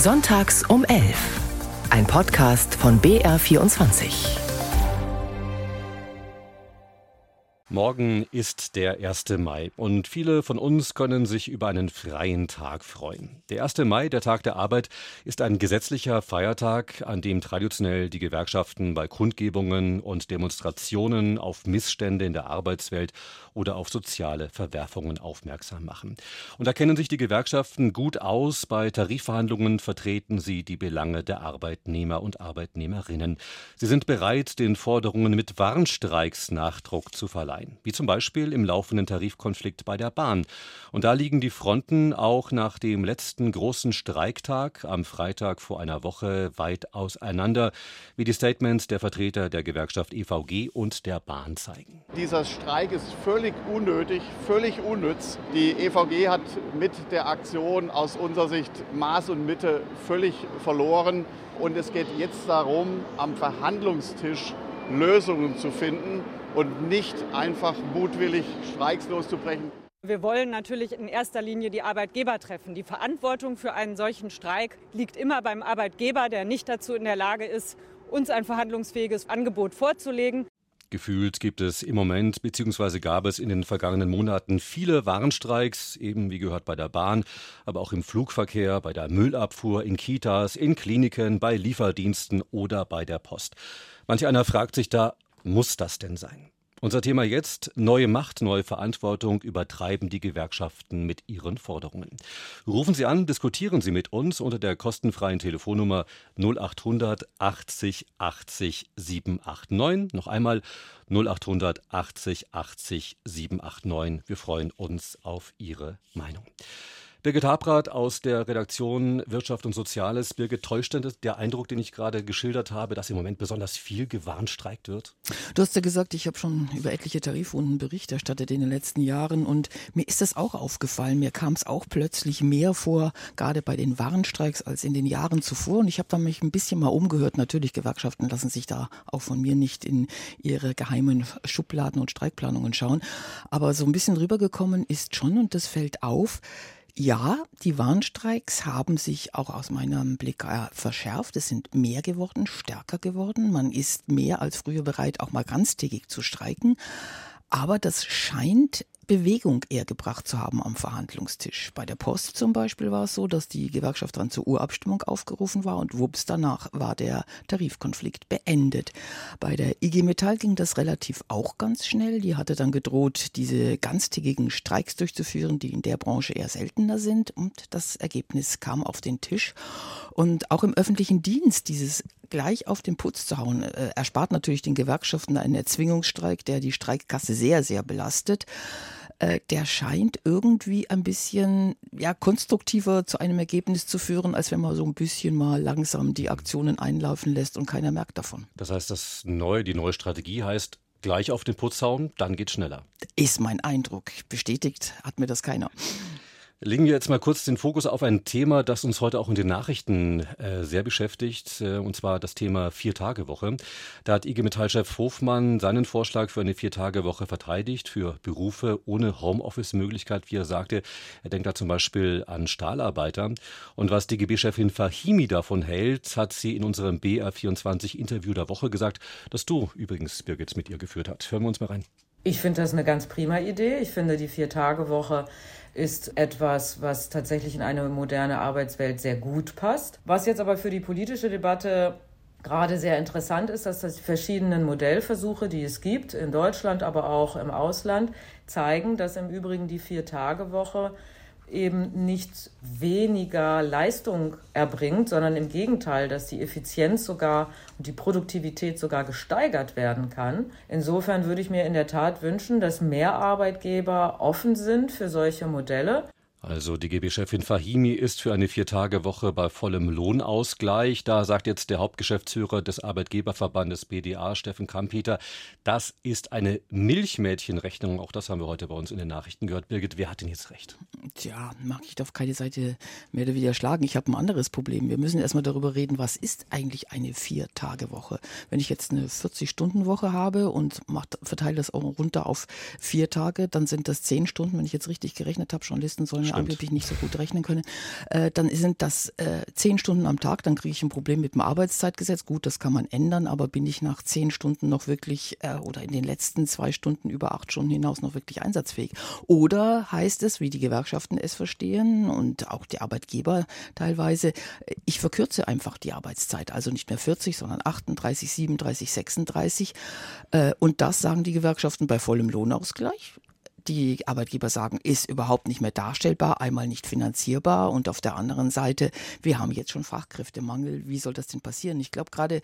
Sonntags um 11. Ein Podcast von BR24. Morgen ist der 1. Mai und viele von uns können sich über einen freien Tag freuen. Der 1. Mai, der Tag der Arbeit, ist ein gesetzlicher Feiertag, an dem traditionell die Gewerkschaften bei Kundgebungen und Demonstrationen auf Missstände in der Arbeitswelt oder auf soziale Verwerfungen aufmerksam machen. Und da kennen sich die Gewerkschaften gut aus. Bei Tarifverhandlungen vertreten sie die Belange der Arbeitnehmer und Arbeitnehmerinnen. Sie sind bereit, den Forderungen mit Warnstreiks Nachdruck zu verleihen wie zum Beispiel im laufenden Tarifkonflikt bei der Bahn. Und da liegen die Fronten auch nach dem letzten großen Streiktag am Freitag vor einer Woche weit auseinander, wie die Statements der Vertreter der Gewerkschaft EVG und der Bahn zeigen. Dieser Streik ist völlig unnötig, völlig unnütz. Die EVG hat mit der Aktion aus unserer Sicht Maß und Mitte völlig verloren. Und es geht jetzt darum, am Verhandlungstisch Lösungen zu finden und nicht einfach mutwillig Streiks loszubrechen. Wir wollen natürlich in erster Linie die Arbeitgeber treffen. Die Verantwortung für einen solchen Streik liegt immer beim Arbeitgeber, der nicht dazu in der Lage ist, uns ein verhandlungsfähiges Angebot vorzulegen. Gefühlt gibt es im Moment bzw. gab es in den vergangenen Monaten viele Warnstreiks, eben wie gehört bei der Bahn, aber auch im Flugverkehr, bei der Müllabfuhr, in Kitas, in Kliniken, bei Lieferdiensten oder bei der Post. Manch einer fragt sich da, muss das denn sein? Unser Thema jetzt, neue Macht, neue Verantwortung übertreiben die Gewerkschaften mit ihren Forderungen. Rufen Sie an, diskutieren Sie mit uns unter der kostenfreien Telefonnummer 0800 80 80 789. Noch einmal 0800 80 80 789. Wir freuen uns auf Ihre Meinung. Birgit Habrath aus der Redaktion Wirtschaft und Soziales. Birgit, täuscht denn der Eindruck, den ich gerade geschildert habe, dass im Moment besonders viel gewarnstreikt wird? Du hast ja gesagt, ich habe schon über etliche Tarifrunden Bericht erstattet in den letzten Jahren und mir ist das auch aufgefallen. Mir kam es auch plötzlich mehr vor, gerade bei den Warnstreiks, als in den Jahren zuvor. Und ich habe da mich ein bisschen mal umgehört. Natürlich, Gewerkschaften lassen sich da auch von mir nicht in ihre geheimen Schubladen und Streikplanungen schauen. Aber so ein bisschen rübergekommen ist schon, und das fällt auf, ja, die Warnstreiks haben sich auch aus meinem Blick äh, verschärft. Es sind mehr geworden, stärker geworden. Man ist mehr als früher bereit, auch mal ganztägig zu streiken. Aber das scheint Bewegung eher gebracht zu haben am Verhandlungstisch. Bei der Post zum Beispiel war es so, dass die Gewerkschaft dann zur Urabstimmung aufgerufen war und wups danach war der Tarifkonflikt beendet. Bei der IG Metall ging das relativ auch ganz schnell. Die hatte dann gedroht, diese ganztägigen Streiks durchzuführen, die in der Branche eher seltener sind. Und das Ergebnis kam auf den Tisch. Und auch im öffentlichen Dienst dieses gleich auf den Putz zu hauen, äh, erspart natürlich den Gewerkschaften einen Erzwingungsstreik, der die Streikkasse sehr, sehr belastet. Äh, der scheint irgendwie ein bisschen ja, konstruktiver zu einem Ergebnis zu führen, als wenn man so ein bisschen mal langsam die Aktionen einlaufen lässt und keiner merkt davon. Das heißt, das neue, die neue Strategie heißt, gleich auf den Putz hauen, dann geht's schneller. Ist mein Eindruck. Bestätigt hat mir das keiner. Legen wir jetzt mal kurz den Fokus auf ein Thema, das uns heute auch in den Nachrichten äh, sehr beschäftigt, äh, und zwar das Thema Vier-Tage-Woche. Da hat IG Metall-Chef Hofmann seinen Vorschlag für eine Vier-Tage-Woche verteidigt, für Berufe ohne Homeoffice-Möglichkeit, wie er sagte. Er denkt da zum Beispiel an Stahlarbeiter. Und was DGB-Chefin Fahimi davon hält, hat sie in unserem BR24-Interview der Woche gesagt, das du übrigens, Birgit, mit ihr geführt hat. Hören wir uns mal rein. Ich finde das eine ganz prima Idee. Ich finde, die Vier-Tage-Woche ist etwas, was tatsächlich in eine moderne Arbeitswelt sehr gut passt. Was jetzt aber für die politische Debatte gerade sehr interessant ist, dass die verschiedenen Modellversuche, die es gibt, in Deutschland, aber auch im Ausland, zeigen, dass im Übrigen die Vier-Tage-Woche eben nicht weniger Leistung erbringt, sondern im Gegenteil, dass die Effizienz sogar und die Produktivität sogar gesteigert werden kann. Insofern würde ich mir in der Tat wünschen, dass mehr Arbeitgeber offen sind für solche Modelle. Also DGB-Chefin Fahimi ist für eine Viertagewoche bei vollem Lohnausgleich. Da sagt jetzt der Hauptgeschäftsführer des Arbeitgeberverbandes BDA, Steffen Kampeter, das ist eine Milchmädchenrechnung. Auch das haben wir heute bei uns in den Nachrichten gehört. Birgit, wer hat denn jetzt recht? Tja, mag ich auf keine Seite mehr oder weniger schlagen. Ich habe ein anderes Problem. Wir müssen erstmal darüber reden, was ist eigentlich eine Viertagewoche? Wenn ich jetzt eine 40-Stunden-Woche habe und verteile das auch runter auf vier Tage, dann sind das zehn Stunden, wenn ich jetzt richtig gerechnet habe, Journalisten sollen angeblich nicht so gut rechnen können, äh, dann sind das äh, zehn Stunden am Tag, dann kriege ich ein Problem mit dem Arbeitszeitgesetz. Gut, das kann man ändern, aber bin ich nach zehn Stunden noch wirklich äh, oder in den letzten zwei Stunden über acht Stunden hinaus noch wirklich einsatzfähig? Oder heißt es, wie die Gewerkschaften es verstehen und auch die Arbeitgeber teilweise, äh, ich verkürze einfach die Arbeitszeit, also nicht mehr 40, sondern 38, 37, 36. Äh, und das sagen die Gewerkschaften bei vollem Lohnausgleich die Arbeitgeber sagen, ist überhaupt nicht mehr darstellbar, einmal nicht finanzierbar und auf der anderen Seite, wir haben jetzt schon Fachkräftemangel, wie soll das denn passieren? Ich glaube gerade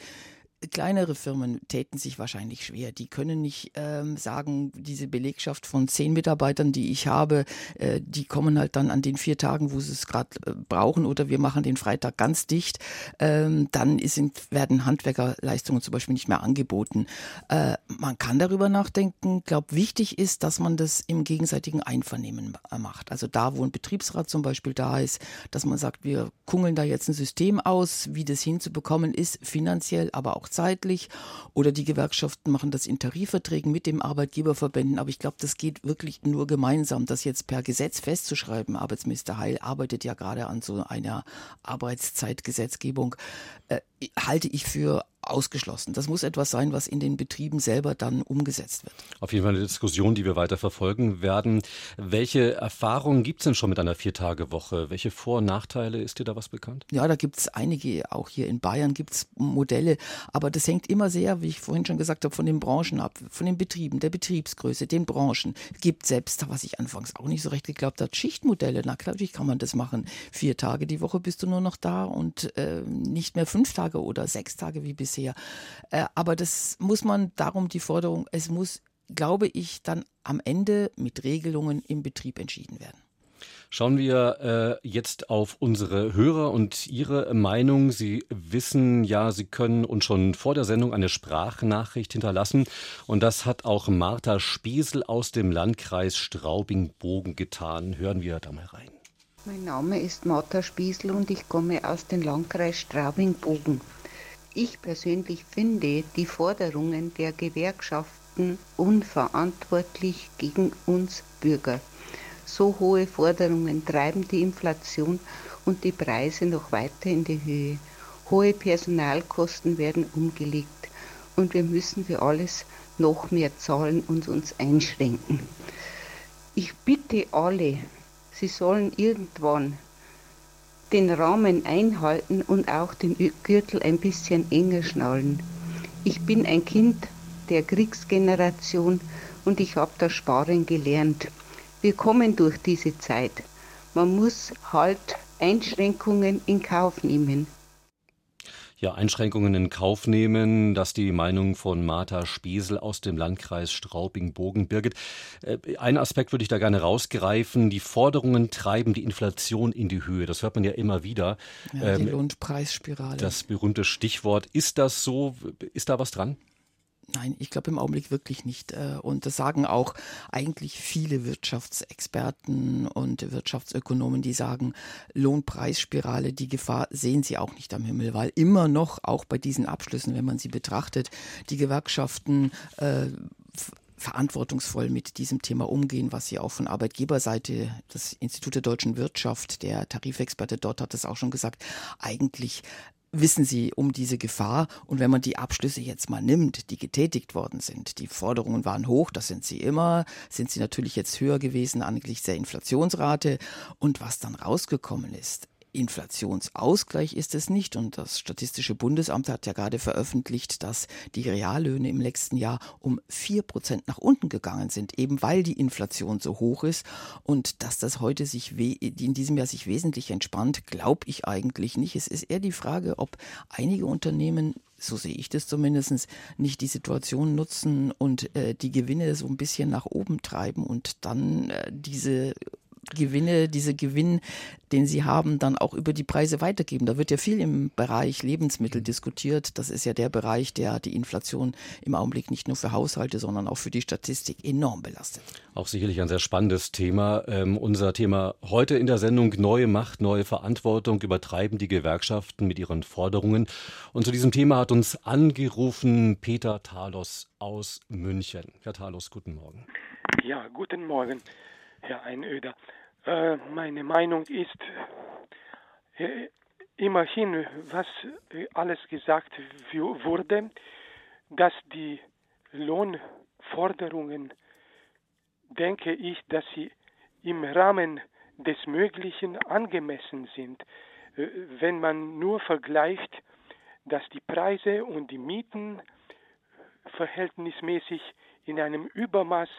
kleinere Firmen täten sich wahrscheinlich schwer. Die können nicht ähm, sagen, diese Belegschaft von zehn Mitarbeitern, die ich habe, äh, die kommen halt dann an den vier Tagen, wo sie es gerade äh, brauchen, oder wir machen den Freitag ganz dicht. Ähm, dann sind, werden Handwerkerleistungen zum Beispiel nicht mehr angeboten. Äh, man kann darüber nachdenken. Ich glaube, wichtig ist, dass man das im gegenseitigen Einvernehmen äh, macht. Also da, wo ein Betriebsrat zum Beispiel da ist, dass man sagt, wir kungeln da jetzt ein System aus, wie das hinzubekommen ist, finanziell, aber auch zeitlich oder die Gewerkschaften machen das in Tarifverträgen mit dem Arbeitgeberverbänden. Aber ich glaube, das geht wirklich nur gemeinsam. Das jetzt per Gesetz festzuschreiben, Arbeitsminister Heil arbeitet ja gerade an so einer Arbeitszeitgesetzgebung, äh, halte ich für ausgeschlossen. Das muss etwas sein, was in den Betrieben selber dann umgesetzt wird. Auf jeden Fall eine Diskussion, die wir weiter verfolgen werden. Welche Erfahrungen gibt es denn schon mit einer Viertagewoche? Welche Vor- und Nachteile? Ist dir da was bekannt? Ja, da gibt es einige. Auch hier in Bayern gibt es Modelle. Aber das hängt immer sehr, wie ich vorhin schon gesagt habe, von den Branchen ab, von den Betrieben, der Betriebsgröße, den Branchen. Es gibt selbst, was ich anfangs auch nicht so recht geglaubt habe, Schichtmodelle. Na klar, natürlich kann man das machen. Vier Tage die Woche bist du nur noch da und äh, nicht mehr fünf Tage oder sechs Tage wie bisher bisher. Äh, aber das muss man darum die Forderung, es muss, glaube ich, dann am Ende mit Regelungen im Betrieb entschieden werden. Schauen wir äh, jetzt auf unsere Hörer und ihre Meinung. Sie wissen ja, Sie können uns schon vor der Sendung eine Sprachnachricht hinterlassen. Und das hat auch Martha Spiesel aus dem Landkreis Straubing-Bogen getan. Hören wir da mal rein. Mein Name ist Martha Spiesel und ich komme aus dem Landkreis Straubing-Bogen. Ich persönlich finde die Forderungen der Gewerkschaften unverantwortlich gegen uns Bürger. So hohe Forderungen treiben die Inflation und die Preise noch weiter in die Höhe. Hohe Personalkosten werden umgelegt und wir müssen für alles noch mehr zahlen und uns einschränken. Ich bitte alle, sie sollen irgendwann den Rahmen einhalten und auch den Gürtel ein bisschen enger schnallen. Ich bin ein Kind der Kriegsgeneration und ich habe das Sparen gelernt. Wir kommen durch diese Zeit. Man muss halt Einschränkungen in Kauf nehmen ja, Einschränkungen in Kauf nehmen. Das die Meinung von Martha Spiesel aus dem Landkreis Straubing-Bogen. Birgit, äh, einen Aspekt würde ich da gerne rausgreifen. Die Forderungen treiben die Inflation in die Höhe. Das hört man ja immer wieder. Ja, die ähm, Lohnpreisspirale. Das berühmte Stichwort. Ist das so? Ist da was dran? Nein, ich glaube im Augenblick wirklich nicht. Äh, und das sagen auch eigentlich viele Wirtschaftsexperten und Wirtschaftsökonomen, die sagen, Lohnpreisspirale, die Gefahr sehen sie auch nicht am Himmel, weil immer noch, auch bei diesen Abschlüssen, wenn man sie betrachtet, die Gewerkschaften äh, verantwortungsvoll mit diesem Thema umgehen, was sie auch von Arbeitgeberseite, das Institut der deutschen Wirtschaft, der Tarifexperte dort hat das auch schon gesagt, eigentlich wissen sie um diese Gefahr. Und wenn man die Abschlüsse jetzt mal nimmt, die getätigt worden sind, die Forderungen waren hoch, das sind sie immer, sind sie natürlich jetzt höher gewesen angesichts der Inflationsrate. Und was dann rausgekommen ist, Inflationsausgleich ist es nicht. Und das Statistische Bundesamt hat ja gerade veröffentlicht, dass die Reallöhne im letzten Jahr um vier Prozent nach unten gegangen sind, eben weil die Inflation so hoch ist. Und dass das heute sich in diesem Jahr sich wesentlich entspannt, glaube ich eigentlich nicht. Es ist eher die Frage, ob einige Unternehmen so sehe ich das zumindest, nicht die Situation nutzen und äh, die Gewinne so ein bisschen nach oben treiben und dann äh, diese Gewinne, diese Gewinn, den sie haben, dann auch über die Preise weitergeben. Da wird ja viel im Bereich Lebensmittel mhm. diskutiert. Das ist ja der Bereich, der die Inflation im Augenblick nicht nur für Haushalte, sondern auch für die Statistik enorm belastet. Auch sicherlich ein sehr spannendes Thema. Ähm, unser Thema heute in der Sendung Neue Macht, neue Verantwortung übertreiben die Gewerkschaften mit ihren Forderungen. Und zu diesem Thema hat uns angerufen Peter Talos aus München. Herr Talos, guten Morgen. Ja, guten Morgen. Herr Einöder. Äh, meine Meinung ist, äh, immerhin, was äh, alles gesagt wurde, dass die Lohnforderungen, denke ich, dass sie im Rahmen des Möglichen angemessen sind. Äh, wenn man nur vergleicht, dass die Preise und die Mieten verhältnismäßig in einem Übermaß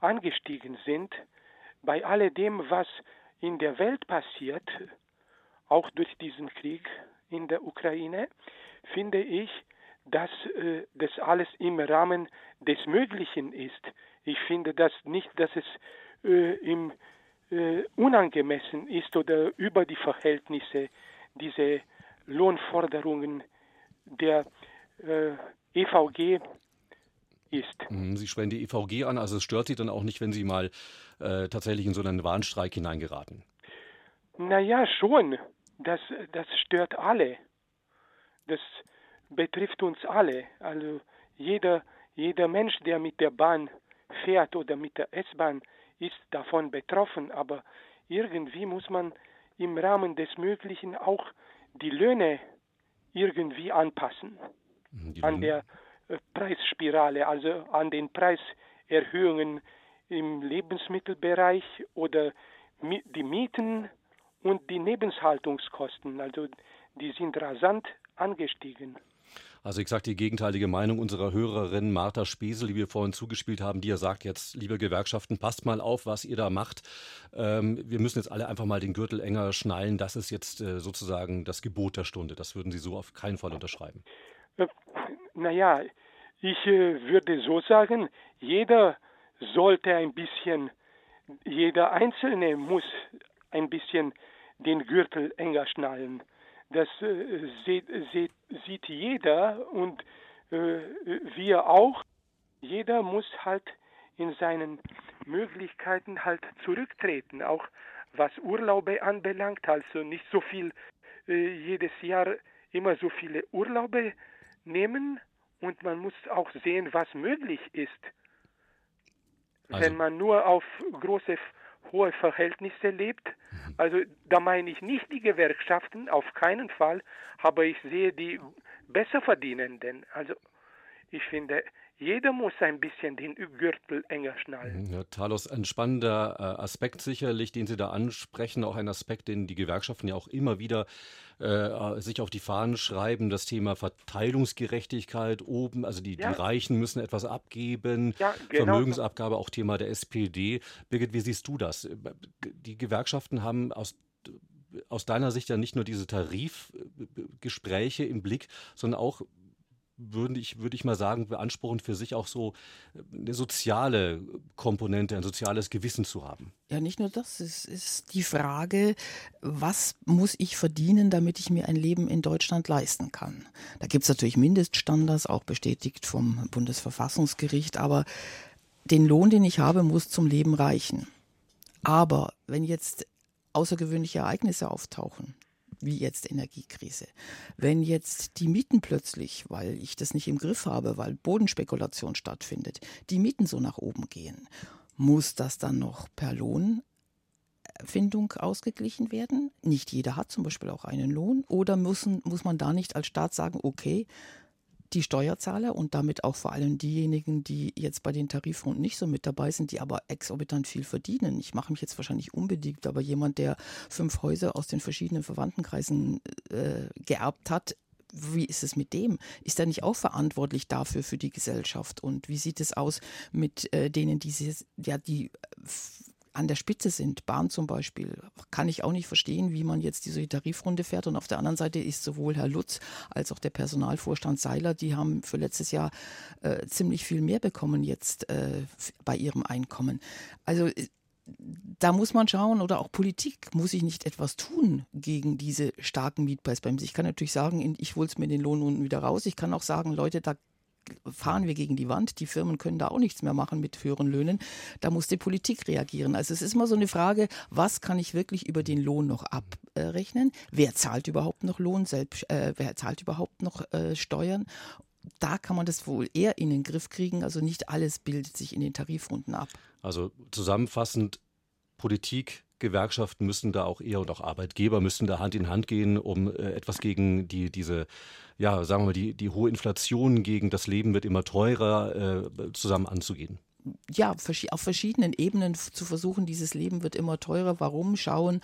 angestiegen sind, bei alledem, was in der Welt passiert, auch durch diesen Krieg in der Ukraine, finde ich, dass äh, das alles im Rahmen des Möglichen ist. Ich finde das nicht, dass es äh, im, äh, unangemessen ist oder über die Verhältnisse diese Lohnforderungen der äh, EVG ist. Mhm, Sie sprechen die EVG an, also es stört Sie dann auch nicht, wenn Sie mal äh, tatsächlich in so einen Warnstreik hineingeraten? Naja, schon. Das, das stört alle. Das betrifft uns alle. Also jeder, jeder Mensch, der mit der Bahn fährt oder mit der S-Bahn, ist davon betroffen. Aber irgendwie muss man im Rahmen des Möglichen auch die Löhne irgendwie anpassen. Mhm, die an der Preisspirale, also an den Preiserhöhungen im Lebensmittelbereich oder die Mieten und die Lebenshaltungskosten. Also die sind rasant angestiegen. Also ich sage die gegenteilige Meinung unserer Hörerin Martha Spesel, die wir vorhin zugespielt haben, die ja sagt jetzt, liebe Gewerkschaften, passt mal auf, was ihr da macht. Ähm, wir müssen jetzt alle einfach mal den Gürtel enger schnallen. Das ist jetzt äh, sozusagen das Gebot der Stunde. Das würden Sie so auf keinen Fall unterschreiben. Naja, ich äh, würde so sagen, jeder sollte ein bisschen, jeder Einzelne muss ein bisschen den Gürtel enger schnallen. Das äh, sieht, sieht, sieht, jeder und äh, wir auch. Jeder muss halt in seinen Möglichkeiten halt zurücktreten, auch was Urlaube anbelangt. Also nicht so viel äh, jedes Jahr immer so viele Urlaube nehmen und man muss auch sehen, was möglich ist. Also. Wenn man nur auf große hohe Verhältnisse lebt. Mhm. Also da meine ich nicht die Gewerkschaften, auf keinen Fall, aber ich sehe die besser verdienenden. Also ich finde, jeder muss ein bisschen den Gürtel enger schnallen. Ja, Talos, ein spannender äh, Aspekt sicherlich, den Sie da ansprechen, auch ein Aspekt, den die Gewerkschaften ja auch immer wieder äh, sich auf die Fahnen schreiben, das Thema Verteilungsgerechtigkeit oben, also die, ja. die Reichen müssen etwas abgeben, ja, genau. Vermögensabgabe, auch Thema der SPD. Birgit, wie siehst du das? Die Gewerkschaften haben aus aus deiner Sicht ja nicht nur diese Tarifgespräche im Blick, sondern auch würde ich, würde ich mal sagen, beanspruchen für sich auch so äh, eine soziale Komponente, ein soziales Gewissen zu haben. Ja, nicht nur das. Es ist die Frage, was muss ich verdienen, damit ich mir ein Leben in Deutschland leisten kann? Da gibt es natürlich Mindeststandards, auch bestätigt vom Bundesverfassungsgericht, aber den Lohn, den ich habe, muss zum Leben reichen. Aber wenn jetzt außergewöhnliche Ereignisse auftauchen, wie jetzt Energiekrise. Wenn jetzt die Mieten plötzlich, weil ich das nicht im Griff habe, weil Bodenspekulation stattfindet, die Mieten so nach oben gehen, muss das dann noch per Lohnfindung ausgeglichen werden? Nicht jeder hat zum Beispiel auch einen Lohn. Oder müssen, muss man da nicht als Staat sagen, okay, die Steuerzahler und damit auch vor allem diejenigen, die jetzt bei den Tarifrunden nicht so mit dabei sind, die aber exorbitant viel verdienen. Ich mache mich jetzt wahrscheinlich unbedingt, aber jemand, der fünf Häuser aus den verschiedenen Verwandtenkreisen äh, geerbt hat, wie ist es mit dem? Ist er nicht auch verantwortlich dafür für die Gesellschaft? Und wie sieht es aus mit äh, denen, die, ja, die an der Spitze sind, Bahn zum Beispiel, kann ich auch nicht verstehen, wie man jetzt diese Tarifrunde fährt. Und auf der anderen Seite ist sowohl Herr Lutz als auch der Personalvorstand Seiler, die haben für letztes Jahr äh, ziemlich viel mehr bekommen jetzt äh, bei ihrem Einkommen. Also äh, da muss man schauen, oder auch Politik, muss ich nicht etwas tun gegen diese starken Mietpreisbremsen? Ich kann natürlich sagen, ich hole es mir den Lohn unten wieder raus. Ich kann auch sagen, Leute, da fahren wir gegen die Wand. Die Firmen können da auch nichts mehr machen mit höheren Löhnen. Da muss die Politik reagieren. Also es ist immer so eine Frage, was kann ich wirklich über den Lohn noch abrechnen? Wer zahlt überhaupt noch Lohn? Selbst, äh, wer zahlt überhaupt noch äh, Steuern? Da kann man das wohl eher in den Griff kriegen. Also nicht alles bildet sich in den Tarifrunden ab. Also zusammenfassend, Politik Gewerkschaften müssen da auch eher und auch Arbeitgeber müssen da Hand in Hand gehen, um äh, etwas gegen die, diese, ja, sagen wir mal, die, die hohe Inflation, gegen das Leben wird immer teurer, äh, zusammen anzugehen ja, auf verschiedenen Ebenen zu versuchen, dieses Leben wird immer teurer, warum schauen,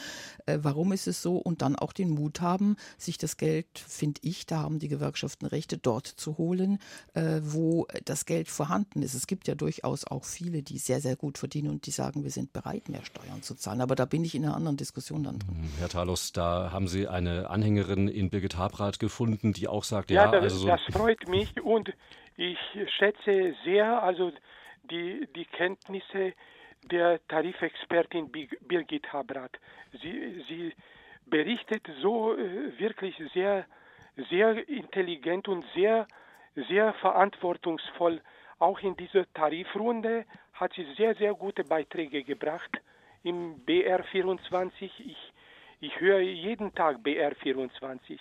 äh, warum ist es so und dann auch den Mut haben, sich das Geld, finde ich, da haben die Gewerkschaften Rechte, dort zu holen, äh, wo das Geld vorhanden ist. Es gibt ja durchaus auch viele, die sehr, sehr gut verdienen und die sagen, wir sind bereit, mehr Steuern zu zahlen. Aber da bin ich in einer anderen Diskussion dann drin. Herr Talos, da haben Sie eine Anhängerin in Birgit Habrath gefunden, die auch sagt, ja, ja das, also so das freut mich und ich schätze sehr, also die, die Kenntnisse der Tarifexpertin Birgit Habrath. Sie, sie berichtet so äh, wirklich sehr, sehr intelligent und sehr, sehr verantwortungsvoll. Auch in dieser Tarifrunde hat sie sehr, sehr gute Beiträge gebracht im BR24. Ich, ich höre jeden Tag BR24.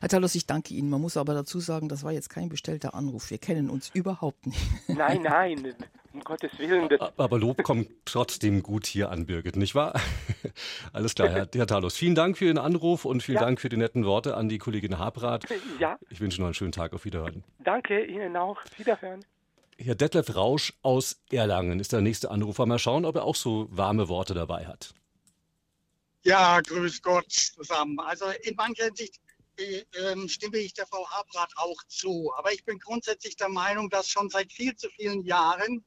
Herr Talos, ich danke Ihnen. Man muss aber dazu sagen, das war jetzt kein bestellter Anruf. Wir kennen uns überhaupt nicht. Nein, nein, um Gottes Willen. aber Lob kommt trotzdem gut hier an, Birgit, nicht wahr? Alles klar, Herr, Herr Talos. Vielen Dank für Ihren Anruf und vielen ja. Dank für die netten Worte an die Kollegin Habrath. Ja. Ich wünsche noch einen schönen Tag. Auf Wiederhören. Danke Ihnen auch. Wiederhören. Herr Detlef Rausch aus Erlangen ist der nächste Anrufer. Mal schauen, ob er auch so warme Worte dabei hat. Ja, grüß Gott zusammen. Also in mancher Hinsicht äh, stimme ich der Frau Habrath auch zu. Aber ich bin grundsätzlich der Meinung, dass schon seit viel zu vielen Jahren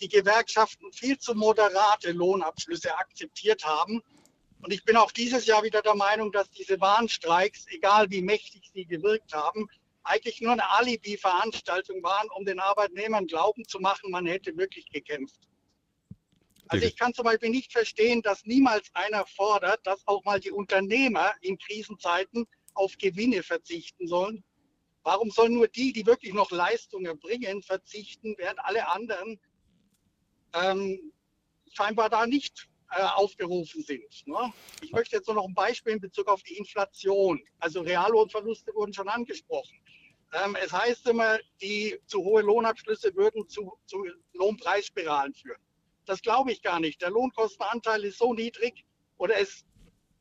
die Gewerkschaften viel zu moderate Lohnabschlüsse akzeptiert haben. Und ich bin auch dieses Jahr wieder der Meinung, dass diese Warnstreiks, egal wie mächtig sie gewirkt haben, eigentlich nur eine Alibi-Veranstaltung waren, um den Arbeitnehmern glauben zu machen, man hätte wirklich gekämpft. Also ich kann zum Beispiel nicht verstehen, dass niemals einer fordert, dass auch mal die Unternehmer in Krisenzeiten auf Gewinne verzichten sollen. Warum sollen nur die, die wirklich noch Leistungen bringen, verzichten, während alle anderen ähm, scheinbar da nicht äh, aufgerufen sind? Ne? Ich möchte jetzt nur noch ein Beispiel in Bezug auf die Inflation. Also Reallohnverluste wurden schon angesprochen. Ähm, es heißt immer, die zu hohe Lohnabschlüsse würden zu, zu Lohnpreisspiralen führen. Das glaube ich gar nicht. Der Lohnkostenanteil ist so niedrig oder es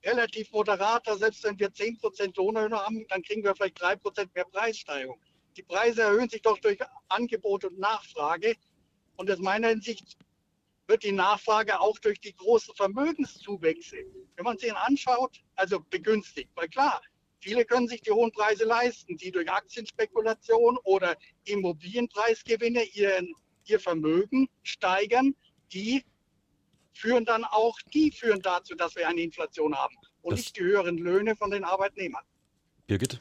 relativ moderater. Selbst wenn wir 10% Lohnerhöhung haben, dann kriegen wir vielleicht 3% mehr Preissteigerung. Die Preise erhöhen sich doch durch Angebot und Nachfrage. Und aus meiner Hinsicht wird die Nachfrage auch durch die großen Vermögenszuwächse, wenn man sich anschaut, also begünstigt. Weil klar, viele können sich die hohen Preise leisten, die durch Aktienspekulation oder Immobilienpreisgewinne ihren, ihr Vermögen steigern, die führen dann auch, die führen dazu, dass wir eine Inflation haben und das nicht die höheren Löhne von den Arbeitnehmern. Birgit?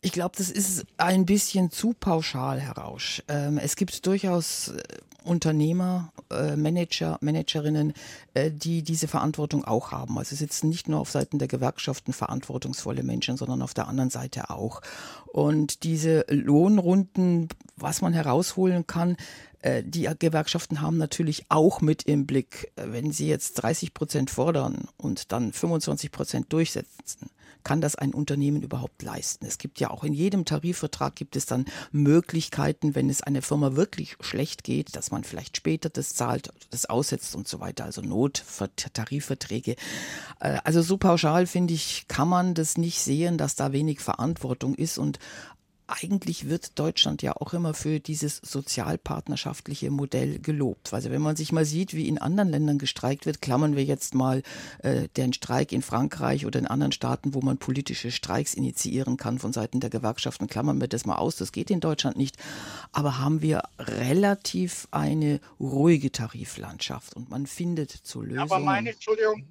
Ich glaube, das ist ein bisschen zu pauschal, Herr Rausch. Ähm, es gibt durchaus äh, Unternehmer, äh, Manager, Managerinnen, äh, die diese Verantwortung auch haben. Also sitzen nicht nur auf Seiten der Gewerkschaften verantwortungsvolle Menschen, sondern auf der anderen Seite auch. Und diese Lohnrunden, was man herausholen kann, äh, die Gewerkschaften haben natürlich auch mit im Blick, äh, wenn sie jetzt 30 Prozent fordern und dann 25 Prozent durchsetzen, kann das ein Unternehmen überhaupt leisten? Es gibt ja auch in jedem Tarifvertrag gibt es dann Möglichkeiten, wenn es einer Firma wirklich schlecht geht, dass man vielleicht später das zahlt, das aussetzt und so weiter, also Nottarifverträge. Äh, also so pauschal finde ich, kann man das nicht sehen, dass da wenig Verantwortung ist und eigentlich wird Deutschland ja auch immer für dieses sozialpartnerschaftliche Modell gelobt. Also wenn man sich mal sieht, wie in anderen Ländern gestreikt wird, klammern wir jetzt mal äh, den Streik in Frankreich oder in anderen Staaten, wo man politische Streiks initiieren kann von Seiten der Gewerkschaften, klammern wir das mal aus. Das geht in Deutschland nicht. Aber haben wir relativ eine ruhige Tariflandschaft und man findet zu Lösungen. Aber meine Entschuldigung.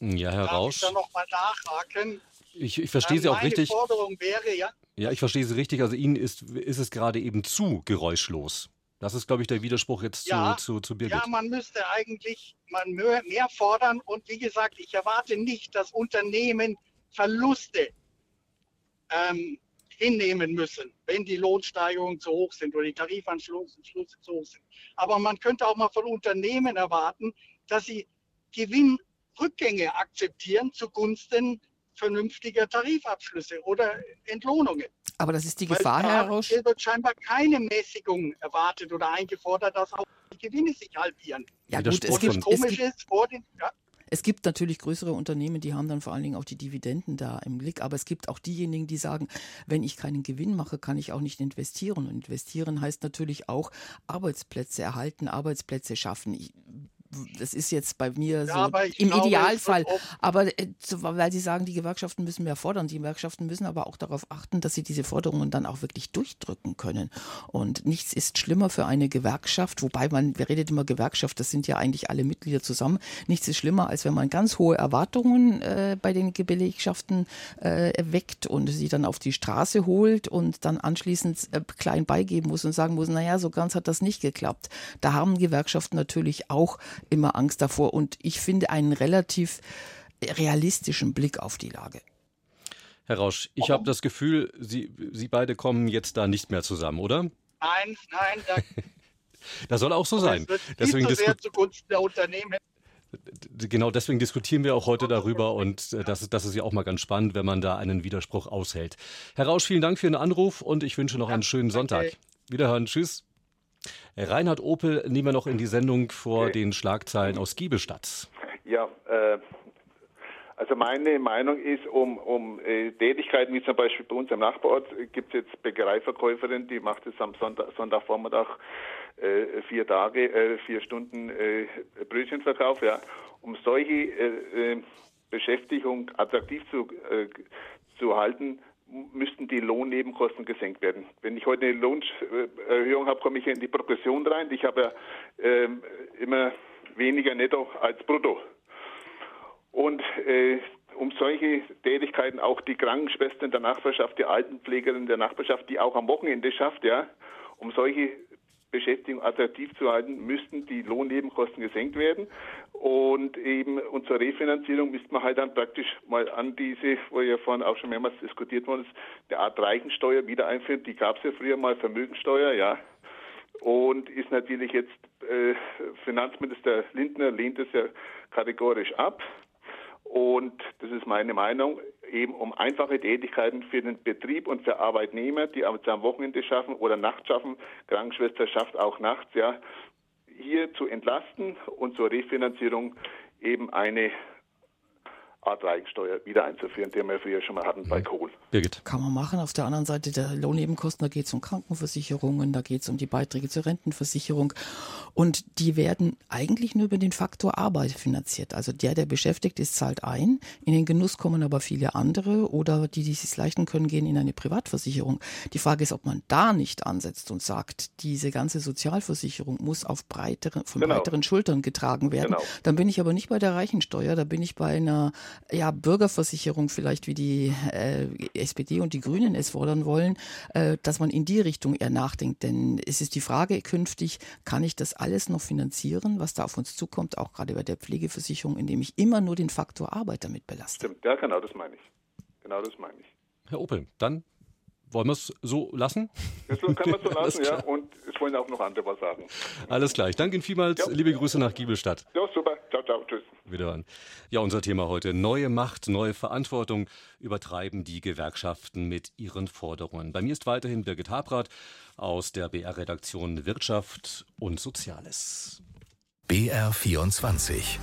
Ja, Herr Rausch. Ich da noch mal nachhaken. Ich, ich verstehe Sie auch meine richtig. Forderung wäre ja, ja, ich verstehe Sie richtig. Also Ihnen ist, ist es gerade eben zu geräuschlos. Das ist, glaube ich, der Widerspruch jetzt ja, zu, zu, zu Birgit. Ja, man müsste eigentlich man mehr, mehr fordern. Und wie gesagt, ich erwarte nicht, dass Unternehmen Verluste ähm, hinnehmen müssen, wenn die Lohnsteigerungen zu hoch sind oder die Tarifanschlüsse zu hoch sind. Aber man könnte auch mal von Unternehmen erwarten, dass sie Gewinnrückgänge akzeptieren zugunsten vernünftiger Tarifabschlüsse oder Entlohnungen. Aber das ist die Gefahr, Herr Rausch. Hier wird scheinbar keine Mäßigung erwartet oder eingefordert, dass auch die Gewinne sich halbieren. Ja, gut, es gibt, es gibt, vor den, ja. Es gibt natürlich größere Unternehmen, die haben dann vor allen Dingen auch die Dividenden da im Blick, aber es gibt auch diejenigen, die sagen, wenn ich keinen Gewinn mache, kann ich auch nicht investieren. Und investieren heißt natürlich auch Arbeitsplätze erhalten, Arbeitsplätze schaffen. Ich das ist jetzt bei mir so ja, im glaube, Idealfall. Aber äh, weil Sie sagen, die Gewerkschaften müssen mehr fordern, die Gewerkschaften müssen aber auch darauf achten, dass sie diese Forderungen dann auch wirklich durchdrücken können. Und nichts ist schlimmer für eine Gewerkschaft, wobei man, wir redet immer Gewerkschaft, das sind ja eigentlich alle Mitglieder zusammen. Nichts ist schlimmer, als wenn man ganz hohe Erwartungen äh, bei den Belegschaften äh, weckt und sie dann auf die Straße holt und dann anschließend äh, klein beigeben muss und sagen muss, naja, so ganz hat das nicht geklappt. Da haben Gewerkschaften natürlich auch immer Angst davor und ich finde einen relativ realistischen Blick auf die Lage. Herr Rausch, ich habe das Gefühl, Sie, Sie beide kommen jetzt da nicht mehr zusammen, oder? Nein, nein. Da, das soll auch so sein. Deswegen zu sehr zugunsten der Unternehmen. Genau deswegen diskutieren wir auch heute darüber und äh, das ist, das ist ja auch mal ganz spannend, wenn man da einen Widerspruch aushält. Herr Rausch, vielen Dank für den Anruf und ich wünsche noch einen schönen Sonntag. Wiederhören, tschüss. Reinhard Opel nehmen wir noch in die Sendung vor okay. den Schlagzeilen aus Giebelstadt. Ja, äh, also meine Meinung ist, um, um äh, Tätigkeiten wie zum Beispiel bei uns am Nachbarort gibt es jetzt Bäckereiverkäuferin, die macht es am Sonntag, Sonntagvormittag äh, vier Tage, äh, vier Stunden äh, Brötchenverkauf. Ja, um solche äh, äh, Beschäftigung attraktiv zu, zu halten, müssten die Lohnnebenkosten gesenkt werden. Wenn ich heute eine Lohnerhöhung habe, komme ich in die Progression rein. Ich habe ja äh, immer weniger netto als brutto. Und äh, um solche Tätigkeiten auch die Krankenschwestern der Nachbarschaft, die Altenpflegerin der Nachbarschaft, die auch am Wochenende schafft, ja, um solche Beschäftigung attraktiv zu halten, müssten die Lohnnebenkosten gesenkt werden. Und eben und zur Refinanzierung müsste man halt dann praktisch mal an diese, wo ja vorhin auch schon mehrmals diskutiert worden ist, eine Art Reichensteuer wieder einführen. Die gab es ja früher mal, Vermögensteuer, ja. Und ist natürlich jetzt, äh, Finanzminister Lindner lehnt es ja kategorisch ab. Und das ist meine Meinung, eben um einfache Tätigkeiten für den Betrieb und für Arbeitnehmer, die am Wochenende schaffen oder nachts schaffen. Krankenschwester schafft auch nachts, ja, hier zu entlasten und zur Refinanzierung eben eine Art Eigensteuer wieder einzuführen, die wir früher schon mal hatten bei Kohl. Birgit. Kann man machen. Auf der anderen Seite der Lohnnebenkosten, da geht es um Krankenversicherungen, da geht es um die Beiträge zur Rentenversicherung. Und die werden eigentlich nur über den Faktor Arbeit finanziert. Also der, der beschäftigt ist, zahlt ein. In den Genuss kommen aber viele andere oder die, die es sich leisten können, gehen in eine Privatversicherung. Die Frage ist, ob man da nicht ansetzt und sagt, diese ganze Sozialversicherung muss auf breitere, von genau. breiteren Schultern getragen werden. Genau. Dann bin ich aber nicht bei der Reichensteuer, da bin ich bei einer ja, Bürgerversicherung vielleicht, wie die äh, SPD und die Grünen es fordern wollen, äh, dass man in die Richtung eher nachdenkt. Denn es ist die Frage künftig, kann ich das alles noch finanzieren, was da auf uns zukommt, auch gerade bei der Pflegeversicherung, indem ich immer nur den Faktor Arbeit damit belaste? Stimmt, ja, genau das meine ich. Genau das meine ich. Herr Opel, dann wollen wir es so lassen? Das können wir so lassen, ja. Und es wollen auch noch andere was sagen. Alles klar. Ich danke Ihnen vielmals. Ja. Liebe Grüße nach Giebelstadt. Ja, super. Ciao, ciao. Tschüss. Wieder Ja, unser Thema heute. Neue Macht, neue Verantwortung übertreiben die Gewerkschaften mit ihren Forderungen. Bei mir ist weiterhin Birgit Habrath aus der BR-Redaktion Wirtschaft und Soziales. BR 24.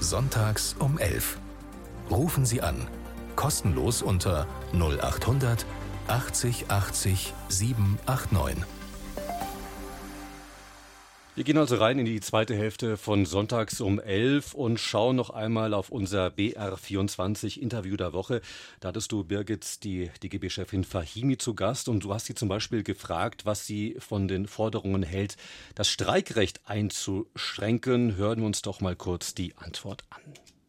Sonntags um 11. Rufen Sie an. Kostenlos unter 0800 80 80 789. Wir gehen also rein in die zweite Hälfte von Sonntags um 11 und schauen noch einmal auf unser BR24 Interview der Woche. Da hattest du, Birgit, die DGB-Chefin Fahimi zu Gast und du hast sie zum Beispiel gefragt, was sie von den Forderungen hält, das Streikrecht einzuschränken. Hören wir uns doch mal kurz die Antwort an.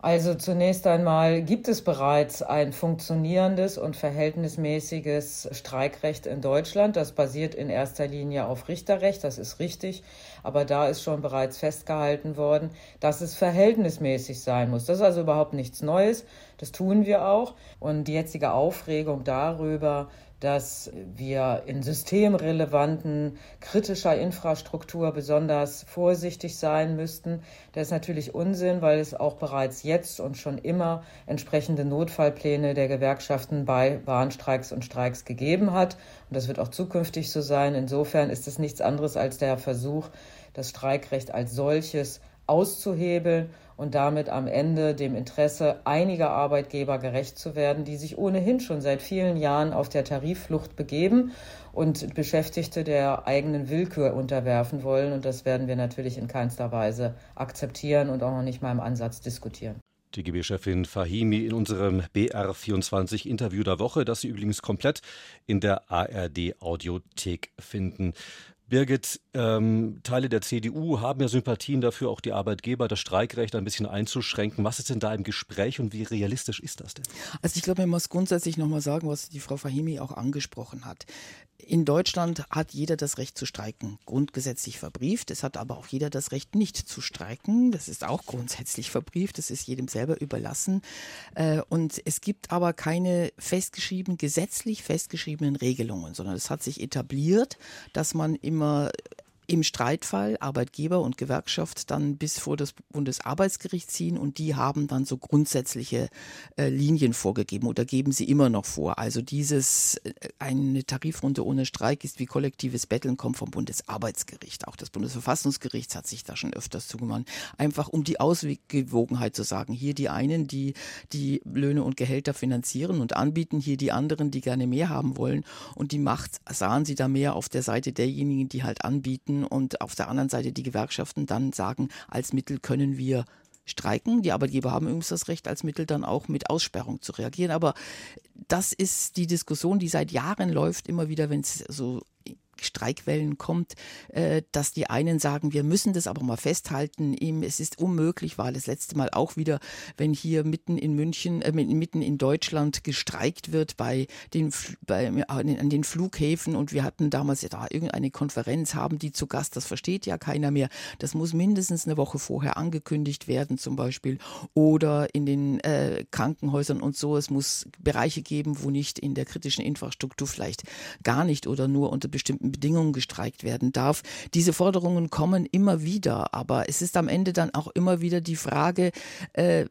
Also zunächst einmal gibt es bereits ein funktionierendes und verhältnismäßiges Streikrecht in Deutschland. Das basiert in erster Linie auf Richterrecht, das ist richtig, aber da ist schon bereits festgehalten worden, dass es verhältnismäßig sein muss. Das ist also überhaupt nichts Neues, das tun wir auch. Und die jetzige Aufregung darüber, dass wir in systemrelevanten, kritischer Infrastruktur besonders vorsichtig sein müssten. Das ist natürlich Unsinn, weil es auch bereits jetzt und schon immer entsprechende Notfallpläne der Gewerkschaften bei Warnstreiks und Streiks gegeben hat. Und das wird auch zukünftig so sein. Insofern ist es nichts anderes als der Versuch, das Streikrecht als solches auszuhebeln und damit am Ende dem Interesse einiger Arbeitgeber gerecht zu werden, die sich ohnehin schon seit vielen Jahren auf der Tarifflucht begeben und Beschäftigte der eigenen Willkür unterwerfen wollen. Und das werden wir natürlich in keinster Weise akzeptieren und auch noch nicht mal im Ansatz diskutieren. DGB-Chefin Fahimi in unserem BR24-Interview der Woche, das Sie übrigens komplett in der ARD-Audiothek finden. Birgit, ähm, Teile der CDU haben ja Sympathien dafür, auch die Arbeitgeber das Streikrecht ein bisschen einzuschränken. Was ist denn da im Gespräch und wie realistisch ist das denn? Also ich glaube, man muss grundsätzlich nochmal sagen, was die Frau Fahimi auch angesprochen hat. In Deutschland hat jeder das Recht zu streiken, grundgesetzlich verbrieft. Es hat aber auch jeder das Recht, nicht zu streiken. Das ist auch grundsätzlich verbrieft. Das ist jedem selber überlassen. Äh, und es gibt aber keine festgeschrieben, gesetzlich festgeschriebenen Regelungen, sondern es hat sich etabliert, dass man immer im Streitfall Arbeitgeber und Gewerkschaft dann bis vor das Bundesarbeitsgericht ziehen und die haben dann so grundsätzliche äh, Linien vorgegeben oder geben sie immer noch vor. Also dieses äh, eine Tarifrunde ohne Streik ist wie kollektives Betteln kommt vom Bundesarbeitsgericht. Auch das Bundesverfassungsgericht hat sich da schon öfters zugemacht. Einfach um die Ausgewogenheit zu sagen. Hier die einen, die die Löhne und Gehälter finanzieren und anbieten, hier die anderen, die gerne mehr haben wollen. Und die Macht sahen sie da mehr auf der Seite derjenigen, die halt anbieten und auf der anderen Seite die Gewerkschaften dann sagen, als Mittel können wir streiken. Die Arbeitgeber haben übrigens das Recht, als Mittel dann auch mit Aussperrung zu reagieren. Aber das ist die Diskussion, die seit Jahren läuft, immer wieder, wenn es so Streikwellen kommt, äh, dass die einen sagen, wir müssen das aber mal festhalten, es ist unmöglich, war das letzte Mal auch wieder, wenn hier mitten in München, äh, mitten in Deutschland gestreikt wird bei den, bei, an den Flughäfen und wir hatten damals ja da irgendeine Konferenz, haben die zu Gast, das versteht ja keiner mehr. Das muss mindestens eine Woche vorher angekündigt werden zum Beispiel oder in den äh, Krankenhäusern und so. Es muss Bereiche geben, wo nicht in der kritischen Infrastruktur vielleicht gar nicht oder nur unter bestimmten Bedingungen gestreikt werden darf. Diese Forderungen kommen immer wieder, aber es ist am Ende dann auch immer wieder die Frage, äh,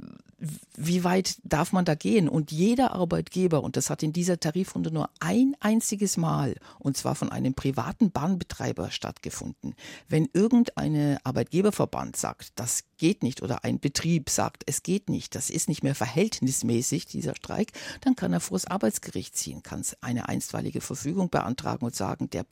wie weit darf man da gehen? Und jeder Arbeitgeber, und das hat in dieser Tarifrunde nur ein einziges Mal, und zwar von einem privaten Bahnbetreiber stattgefunden, wenn irgendeine Arbeitgeberverband sagt, das geht nicht, oder ein Betrieb sagt, es geht nicht, das ist nicht mehr verhältnismäßig, dieser Streik, dann kann er vor das Arbeitsgericht ziehen, kann eine einstweilige Verfügung beantragen und sagen, der,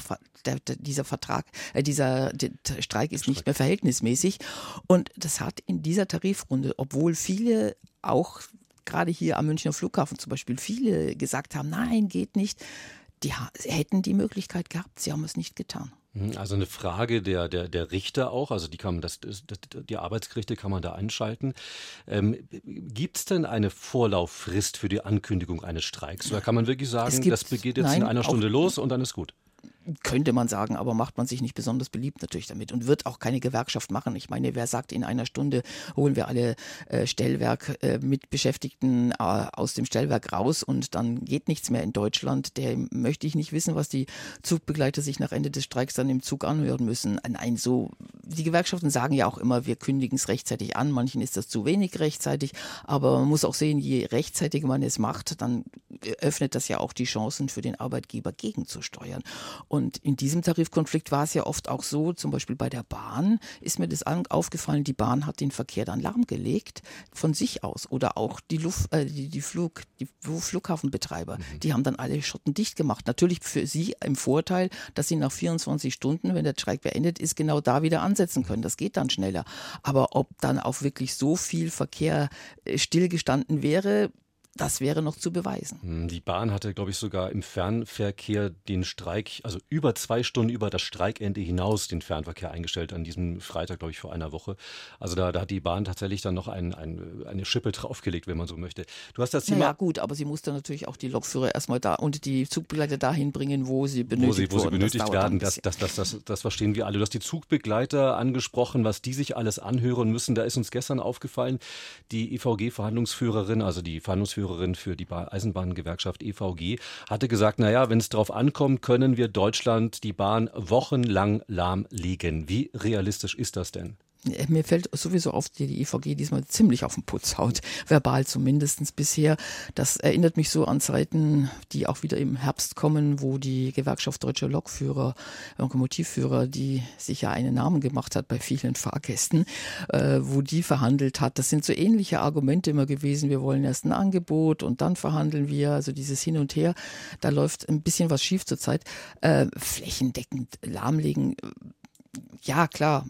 der, dieser Vertrag, äh, dieser Streik ist nicht mehr verhältnismäßig. Und das hat in dieser Tarifrunde, obwohl viele auch gerade hier am Münchner Flughafen zum Beispiel viele gesagt haben, nein, geht nicht. Die hätten die Möglichkeit gehabt, sie haben es nicht getan. Mhm, also eine Frage der, der, der Richter auch, also die, kann das, das, die Arbeitsgerichte kann man da einschalten. Ähm, Gibt es denn eine Vorlauffrist für die Ankündigung eines Streiks? Oder kann man wirklich sagen, das geht jetzt nein, in einer Stunde los und dann ist gut? Könnte man sagen, aber macht man sich nicht besonders beliebt natürlich damit und wird auch keine Gewerkschaft machen. Ich meine, wer sagt, in einer Stunde holen wir alle äh, Stellwerk äh, mit Beschäftigten äh, aus dem Stellwerk raus und dann geht nichts mehr in Deutschland, der möchte ich nicht wissen, was die Zugbegleiter sich nach Ende des Streiks dann im Zug anhören müssen. Nein, so, die Gewerkschaften sagen ja auch immer, wir kündigen es rechtzeitig an, manchen ist das zu wenig rechtzeitig, aber man muss auch sehen, je rechtzeitiger man es macht, dann öffnet das ja auch die Chancen für den Arbeitgeber gegenzusteuern. Und und in diesem Tarifkonflikt war es ja oft auch so, zum Beispiel bei der Bahn ist mir das aufgefallen, die Bahn hat den Verkehr dann lahmgelegt von sich aus oder auch die, Luft, äh, die, die, Flug, die Flughafenbetreiber, mhm. die haben dann alle Schotten dicht gemacht. Natürlich für sie im Vorteil, dass sie nach 24 Stunden, wenn der Streik beendet ist, genau da wieder ansetzen können. Das geht dann schneller. Aber ob dann auch wirklich so viel Verkehr äh, stillgestanden wäre, das wäre noch zu beweisen. Hm, die Bahn hatte, glaube ich, sogar im Fernverkehr den Streik, also über zwei Stunden über das Streikende hinaus den Fernverkehr eingestellt an diesem Freitag, glaube ich, vor einer Woche. Also da, da hat die Bahn tatsächlich dann noch ein, ein, eine Schippe draufgelegt, wenn man so möchte. Du hast das Thema. Ja, gut, aber sie musste natürlich auch die Lokführer erstmal da und die Zugbegleiter dahin bringen, wo sie benötigt, wo sie, wo sie benötigt das werden. Das, das, das, das, das verstehen wir alle. Du hast die Zugbegleiter angesprochen, was die sich alles anhören müssen. Da ist uns gestern aufgefallen, die EVG-Verhandlungsführerin, also die Verhandlungsführerin, Geschäftsführerin für die Eisenbahngewerkschaft EVG, hatte gesagt, naja, wenn es darauf ankommt, können wir Deutschland die Bahn wochenlang lahmlegen. Wie realistisch ist das denn? Mir fällt sowieso auf, die, die EVG diesmal ziemlich auf den Putz haut, verbal zumindest bisher. Das erinnert mich so an Zeiten, die auch wieder im Herbst kommen, wo die Gewerkschaft Deutsche Lokführer, Lokomotivführer, die sich ja einen Namen gemacht hat bei vielen Fahrgästen, äh, wo die verhandelt hat. Das sind so ähnliche Argumente immer gewesen. Wir wollen erst ein Angebot und dann verhandeln wir. Also dieses Hin und Her, da läuft ein bisschen was schief zurzeit. Äh, flächendeckend lahmlegen ja, klar,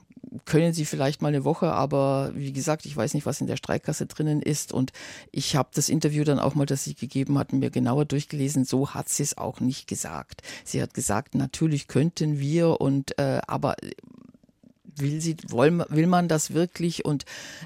können Sie vielleicht mal eine Woche, aber wie gesagt, ich weiß nicht, was in der Streikkasse drinnen ist und ich habe das Interview dann auch mal, das Sie gegeben hatten, mir genauer durchgelesen. So hat sie es auch nicht gesagt. Sie hat gesagt, natürlich könnten wir und äh, aber will, sie, will, will man das wirklich? Und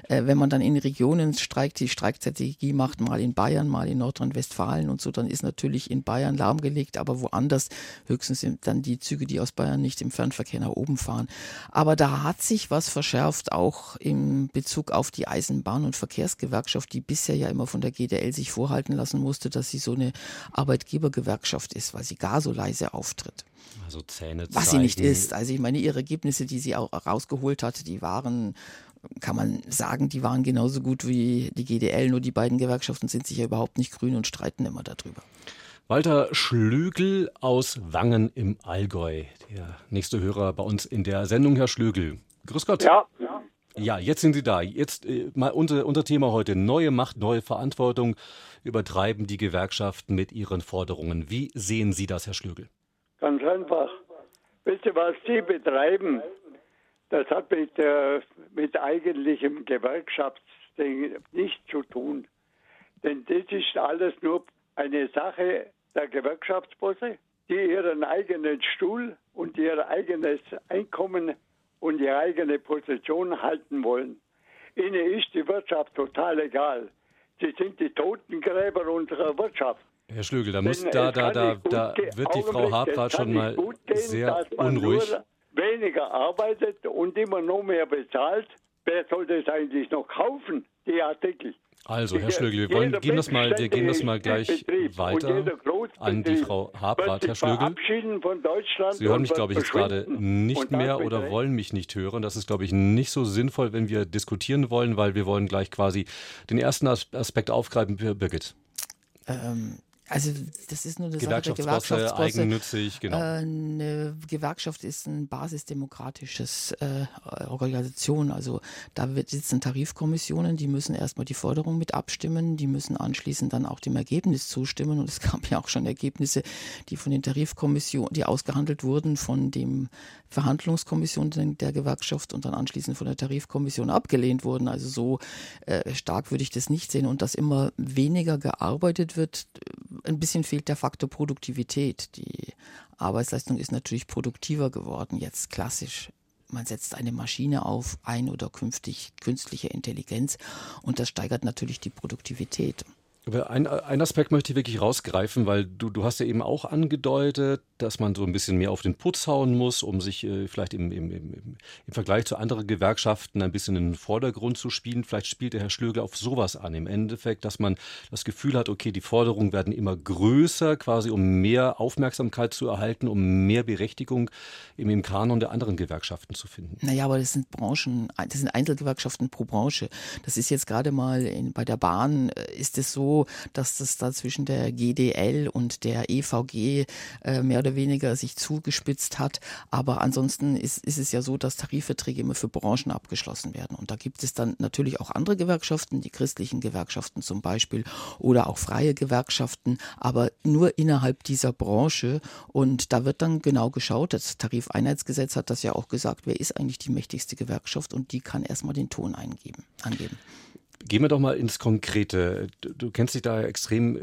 äh, wenn man dann in Regionen streikt, die Streikstrategie macht, mal in Bayern, mal in Nordrhein-Westfalen und so, dann ist natürlich in Bayern lahmgelegt, aber woanders höchstens dann die Züge, die aus Bayern nicht im Fernverkehr nach oben fahren. Aber da hat sich was verschärft, auch im Bezug auf die Eisenbahn- und Verkehrsgewerkschaft, die bisher ja immer von der GDL sich vorhalten lassen musste, dass sie so eine Arbeitgebergewerkschaft ist, weil sie gar so leise auftritt. Also Zähne Was sie nicht ist. Also ich meine, ihre Ergebnisse, die sie auch rausgeholt hat, die waren kann man sagen, die waren genauso gut wie die GDL, nur die beiden Gewerkschaften sind sich ja überhaupt nicht grün und streiten immer darüber. Walter Schlögel aus Wangen im Allgäu, der nächste Hörer bei uns in der Sendung, Herr Schlögel. Grüß Gott. Ja. Ja, ja jetzt sind Sie da. Jetzt äh, mal unser, unser Thema heute, neue Macht, neue Verantwortung, übertreiben die Gewerkschaften mit ihren Forderungen. Wie sehen Sie das, Herr Schlögel? Ganz einfach. Wisst ihr, was Sie betreiben? Das hat mit, äh, mit eigentlichem Gewerkschaftsding nichts zu tun. Denn das ist alles nur eine Sache der Gewerkschaftsbosse, die ihren eigenen Stuhl und ihr eigenes Einkommen und ihre eigene Position halten wollen. Ihnen ist die Wirtschaft total egal. Sie sind die Totengräber unserer Wirtschaft. Herr Schlögel, da muss da da da da wird die Frau Habrath schon mal gehen, sehr unruhig. weniger arbeitet und immer noch mehr bezahlt. Wer soll das eigentlich noch kaufen, die Artikel? Also, Herr Schlögel, wir wollen, gehen das mal, wir gehen das mal gleich weiter an die Frau Habrath. Herr Schlögel, Sie hören mich, glaube ich, jetzt gerade nicht mehr oder wollen mich nicht hören. Das ist, glaube ich, nicht so sinnvoll, wenn wir diskutieren wollen, weil wir wollen gleich quasi den ersten Aspekt aufgreifen. Birgit. Ähm, also das ist nur eine Sache der Gewerkschaftsbosse. eigennützig, genau. Äh, eine Gewerkschaft ist ein basisdemokratisches äh, Organisation. Also da wird, sitzen Tarifkommissionen, die müssen erstmal die Forderung mit abstimmen, die müssen anschließend dann auch dem Ergebnis zustimmen. Und es gab ja auch schon Ergebnisse, die von den Tarifkommissionen, die ausgehandelt wurden von dem Verhandlungskommission der Gewerkschaft und dann anschließend von der Tarifkommission abgelehnt wurden. Also so äh, stark würde ich das nicht sehen. Und dass immer weniger gearbeitet wird, ein bisschen fehlt der Faktor Produktivität. Die Arbeitsleistung ist natürlich produktiver geworden, jetzt klassisch. Man setzt eine Maschine auf, ein oder künftig künstliche Intelligenz und das steigert natürlich die Produktivität. Ein, ein Aspekt möchte ich wirklich rausgreifen, weil du, du hast ja eben auch angedeutet, dass man so ein bisschen mehr auf den Putz hauen muss, um sich äh, vielleicht im, im, im, im Vergleich zu anderen Gewerkschaften ein bisschen in den Vordergrund zu spielen. Vielleicht spielt der Herr Schlögel auf sowas an. Im Endeffekt, dass man das Gefühl hat, okay, die Forderungen werden immer größer, quasi um mehr Aufmerksamkeit zu erhalten, um mehr Berechtigung im, im Kanon der anderen Gewerkschaften zu finden. Naja, aber das sind Branchen, das sind Einzelgewerkschaften pro Branche. Das ist jetzt gerade mal in, bei der Bahn, äh, ist es so, dass das da zwischen der GDL und der EVG äh, mehr oder weniger sich zugespitzt hat. Aber ansonsten ist, ist es ja so, dass Tarifverträge immer für Branchen abgeschlossen werden. Und da gibt es dann natürlich auch andere Gewerkschaften, die christlichen Gewerkschaften zum Beispiel oder auch freie Gewerkschaften, aber nur innerhalb dieser Branche. Und da wird dann genau geschaut, das Tarifeinheitsgesetz hat das ja auch gesagt, wer ist eigentlich die mächtigste Gewerkschaft und die kann erstmal den Ton eingeben, angeben. Gehen wir doch mal ins Konkrete. Du, kennst dich da extrem äh,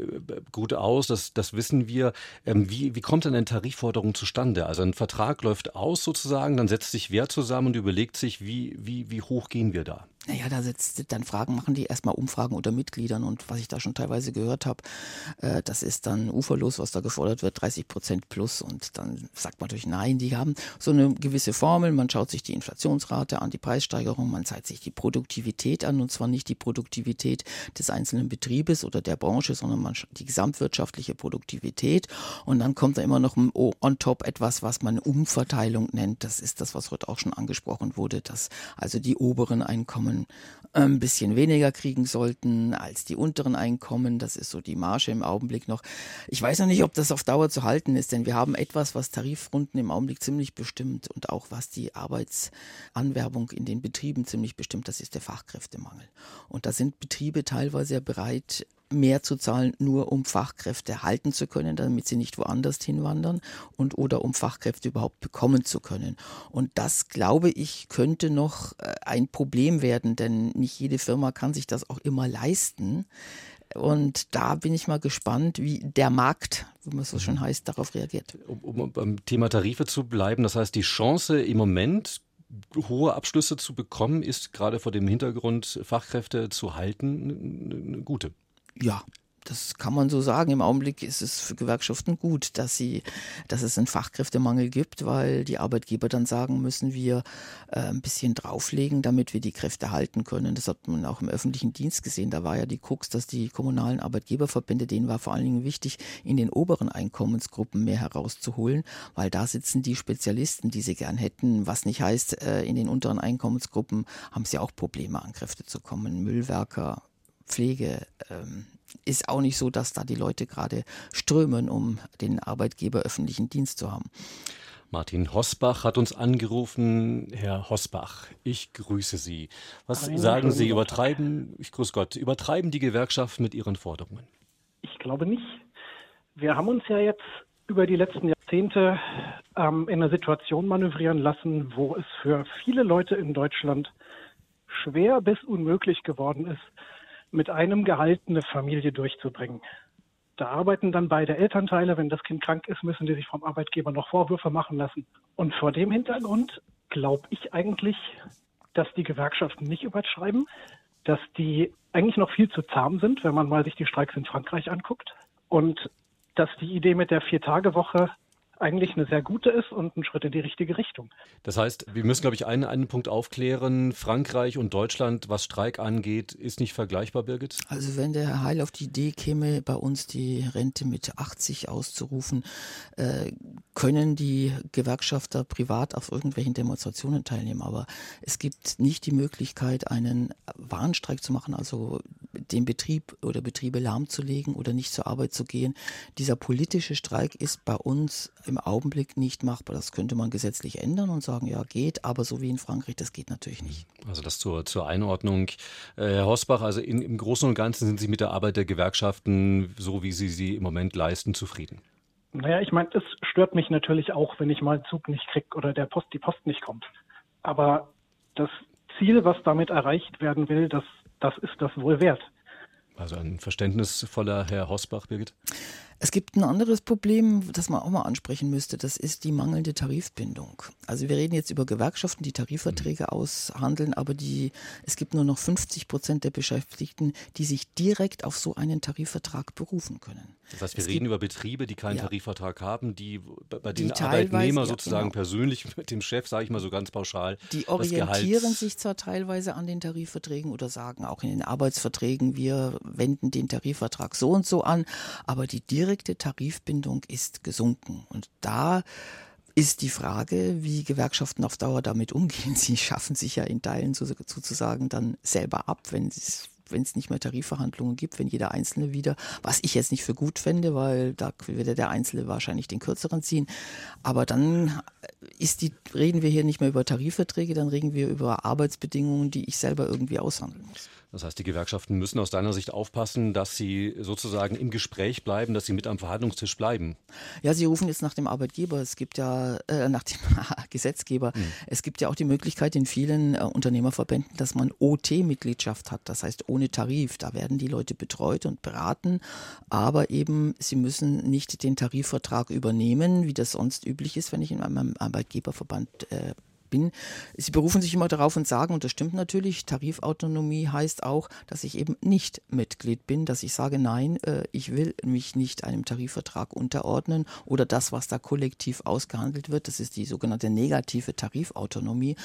gut aus, das, das wissen wir. Ähm, wie, wie kommt denn eine Tarifforderung zustande? Also ein Vertrag läuft aus sozusagen, dann setzt sich wer zusammen und überlegt sich, wie, wie, wie hoch gehen wir da? Naja, da sitzt dann Fragen, machen die erstmal Umfragen unter Mitgliedern und was ich da schon teilweise gehört habe, äh, das ist dann uferlos, was da gefordert wird, 30 Prozent plus und dann sagt man natürlich nein, die haben so eine gewisse Formel, man schaut sich die Inflationsrate an, die Preissteigerung, man zeigt sich die Produktivität an und zwar nicht die Produktivität des einzelnen Betriebes oder der Branche, sondern man die gesamtwirtschaftliche Produktivität und dann kommt da immer noch on top etwas, was man Umverteilung nennt. Das ist das, was heute auch schon angesprochen wurde, dass also die oberen Einkommen Einkommen ein bisschen weniger kriegen sollten als die unteren Einkommen. Das ist so die Marge im Augenblick noch. Ich weiß noch nicht, ob das auf Dauer zu halten ist, denn wir haben etwas, was Tarifrunden im Augenblick ziemlich bestimmt und auch was die Arbeitsanwerbung in den Betrieben ziemlich bestimmt, das ist der Fachkräftemangel. Und da sind Betriebe teilweise bereit, mehr zu zahlen, nur um Fachkräfte halten zu können, damit sie nicht woanders hinwandern und oder um Fachkräfte überhaupt bekommen zu können. Und das, glaube ich, könnte noch äh, ein Problem werden, denn nicht jede Firma kann sich das auch immer leisten. Und da bin ich mal gespannt, wie der Markt, wie man so schon heißt, darauf reagiert. Um, um beim Thema Tarife zu bleiben, das heißt, die Chance im Moment hohe Abschlüsse zu bekommen, ist gerade vor dem Hintergrund Fachkräfte zu halten eine gute. Ja, das kann man so sagen. Im Augenblick ist es für Gewerkschaften gut, dass sie, dass es einen Fachkräftemangel gibt, weil die Arbeitgeber dann sagen müssen, wir äh, ein bisschen drauflegen, damit wir die Kräfte halten können. Das hat man auch im öffentlichen Dienst gesehen. Da war ja die Krux, dass die kommunalen Arbeitgeberverbände, denen war vor allen Dingen wichtig, in den oberen Einkommensgruppen mehr herauszuholen, weil da sitzen die Spezialisten, die sie gern hätten. Was nicht heißt, äh, in den unteren Einkommensgruppen haben sie auch Probleme, an Kräfte zu kommen. Müllwerker, Pflege ähm, ist auch nicht so, dass da die Leute gerade strömen, um den Arbeitgeber öffentlichen Dienst zu haben. Martin Hosbach hat uns angerufen. Herr Hosbach, ich grüße Sie. Was Hallo, sagen Sie, übertreiben, ich grüße Gott, übertreiben die Gewerkschaften mit ihren Forderungen? Ich glaube nicht. Wir haben uns ja jetzt über die letzten Jahrzehnte ähm, in einer Situation manövrieren lassen, wo es für viele Leute in Deutschland schwer bis unmöglich geworden ist, mit einem Gehalt eine Familie durchzubringen. Da arbeiten dann beide Elternteile. Wenn das Kind krank ist, müssen die sich vom Arbeitgeber noch Vorwürfe machen lassen. Und vor dem Hintergrund glaube ich eigentlich, dass die Gewerkschaften nicht überschreiben, dass die eigentlich noch viel zu zahm sind, wenn man mal sich die Streiks in Frankreich anguckt. Und dass die Idee mit der Vier-Tage-Woche eigentlich eine sehr gute ist und ein Schritt in die richtige Richtung. Das heißt, wir müssen, glaube ich, einen, einen Punkt aufklären. Frankreich und Deutschland, was Streik angeht, ist nicht vergleichbar, Birgit? Also wenn der Herr Heil auf die Idee käme, bei uns die Rente mit 80 auszurufen, äh, können die Gewerkschafter privat auf irgendwelchen Demonstrationen teilnehmen. Aber es gibt nicht die Möglichkeit, einen Warnstreik zu machen, also den Betrieb oder Betriebe lahmzulegen oder nicht zur Arbeit zu gehen. Dieser politische Streik ist bei uns im Augenblick nicht machbar. Das könnte man gesetzlich ändern und sagen, ja, geht, aber so wie in Frankreich, das geht natürlich nicht. Also das zur, zur Einordnung. Äh, Herr Hosbach, also in, im Großen und Ganzen sind Sie mit der Arbeit der Gewerkschaften, so wie Sie sie im Moment leisten, zufrieden? Naja, ich meine, es stört mich natürlich auch, wenn ich mal einen Zug nicht kriege oder der Post, die Post nicht kommt. Aber das Ziel, was damit erreicht werden will, das, das ist das wohl wert. Also ein verständnisvoller Herr Hosbach, Birgit? Es gibt ein anderes Problem, das man auch mal ansprechen müsste. Das ist die mangelnde Tarifbindung. Also wir reden jetzt über Gewerkschaften, die Tarifverträge mhm. aushandeln, aber die, es gibt nur noch 50 Prozent der Beschäftigten, die sich direkt auf so einen Tarifvertrag berufen können. Das heißt, wir es reden gibt, über Betriebe, die keinen ja, Tarifvertrag haben, die bei denen Arbeitnehmer sozusagen ja, genau. persönlich mit dem Chef, sage ich mal so ganz pauschal, die orientieren sich zwar teilweise an den Tarifverträgen oder sagen auch in den Arbeitsverträgen, wir wenden den Tarifvertrag so und so an, aber die direkt direkte Tarifbindung ist gesunken. Und da ist die Frage, wie Gewerkschaften auf Dauer damit umgehen. Sie schaffen sich ja in Teilen sozusagen dann selber ab, wenn es wenn es nicht mehr Tarifverhandlungen gibt, wenn jeder Einzelne wieder, was ich jetzt nicht für gut fände, weil da würde der Einzelne wahrscheinlich den kürzeren ziehen. Aber dann ist die, reden wir hier nicht mehr über Tarifverträge, dann reden wir über Arbeitsbedingungen, die ich selber irgendwie aushandeln muss. Das heißt, die Gewerkschaften müssen aus deiner Sicht aufpassen, dass sie sozusagen im Gespräch bleiben, dass sie mit am Verhandlungstisch bleiben. Ja, sie rufen jetzt nach dem Arbeitgeber. Es gibt ja, äh, nach dem Gesetzgeber, mhm. es gibt ja auch die Möglichkeit in vielen äh, Unternehmerverbänden, dass man OT-Mitgliedschaft hat. Das heißt ohne Tarif. Da werden die Leute betreut und beraten. Aber eben, sie müssen nicht den Tarifvertrag übernehmen, wie das sonst üblich ist, wenn ich in einem Arbeitgeberverband äh, bin. Sie berufen sich immer darauf und sagen, und das stimmt natürlich, Tarifautonomie heißt auch, dass ich eben nicht Mitglied bin, dass ich sage, nein, äh, ich will mich nicht einem Tarifvertrag unterordnen oder das, was da kollektiv ausgehandelt wird, das ist die sogenannte negative Tarifautonomie.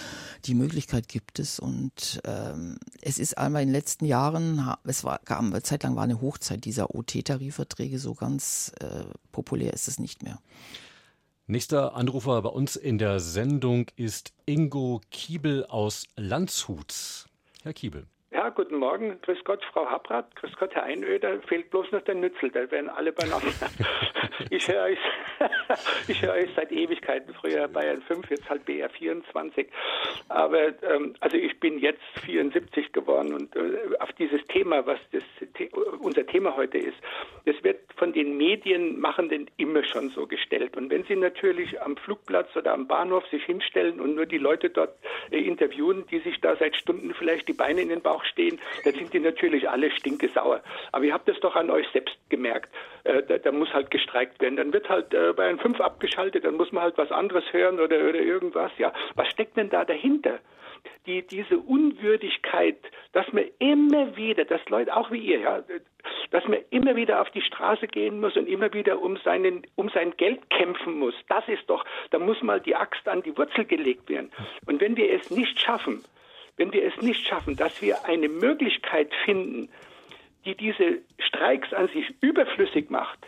Die Möglichkeit gibt es und ähm, es ist einmal in den letzten Jahren, es war, eine Zeit lang war eine Hochzeit dieser OT-Tarifverträge, so ganz äh, populär ist es nicht mehr. Nächster Anrufer bei uns in der Sendung ist Ingo Kiebel aus Landshut. Herr Kiebel. Ja, guten Morgen. Grüß Gott, Frau Habrath. Grüß Gott, Herr Einöder. Fehlt bloß noch der Nützel. Da werden alle beieinander. ich höre euch, ich höre euch seit Ewigkeiten. Früher Bayern 5, jetzt halt BR 24. Aber ähm, also ich bin jetzt 74 geworden und äh, auf dieses Thema, was das, unser Thema heute ist, das wird von den Medienmachenden immer schon so gestellt. Und wenn sie natürlich am Flugplatz oder am Bahnhof sich hinstellen und nur die Leute dort äh, interviewen, die sich da seit Stunden vielleicht die Beine in den Bauch stehen, dann sind die natürlich alle stinkesauer. Aber ihr habt es doch an euch selbst gemerkt. Äh, da, da, muss halt gestreikt werden. Dann wird halt äh, Bayern 5 abgeschaltet, dann muss man halt was anderes hören oder, oder irgendwas. Ja, was steckt denn da dahinter? Die, diese Unwürdigkeit, dass man immer wieder, dass Leute, auch wie ihr, ja, dass man immer wieder auf die Straße gehen muss und immer wieder um, seinen, um sein Geld kämpfen muss, das ist doch, da muss mal die Axt an die Wurzel gelegt werden. Und wenn wir es nicht schaffen, wenn wir es nicht schaffen, dass wir eine Möglichkeit finden, die diese Streiks an sich überflüssig macht,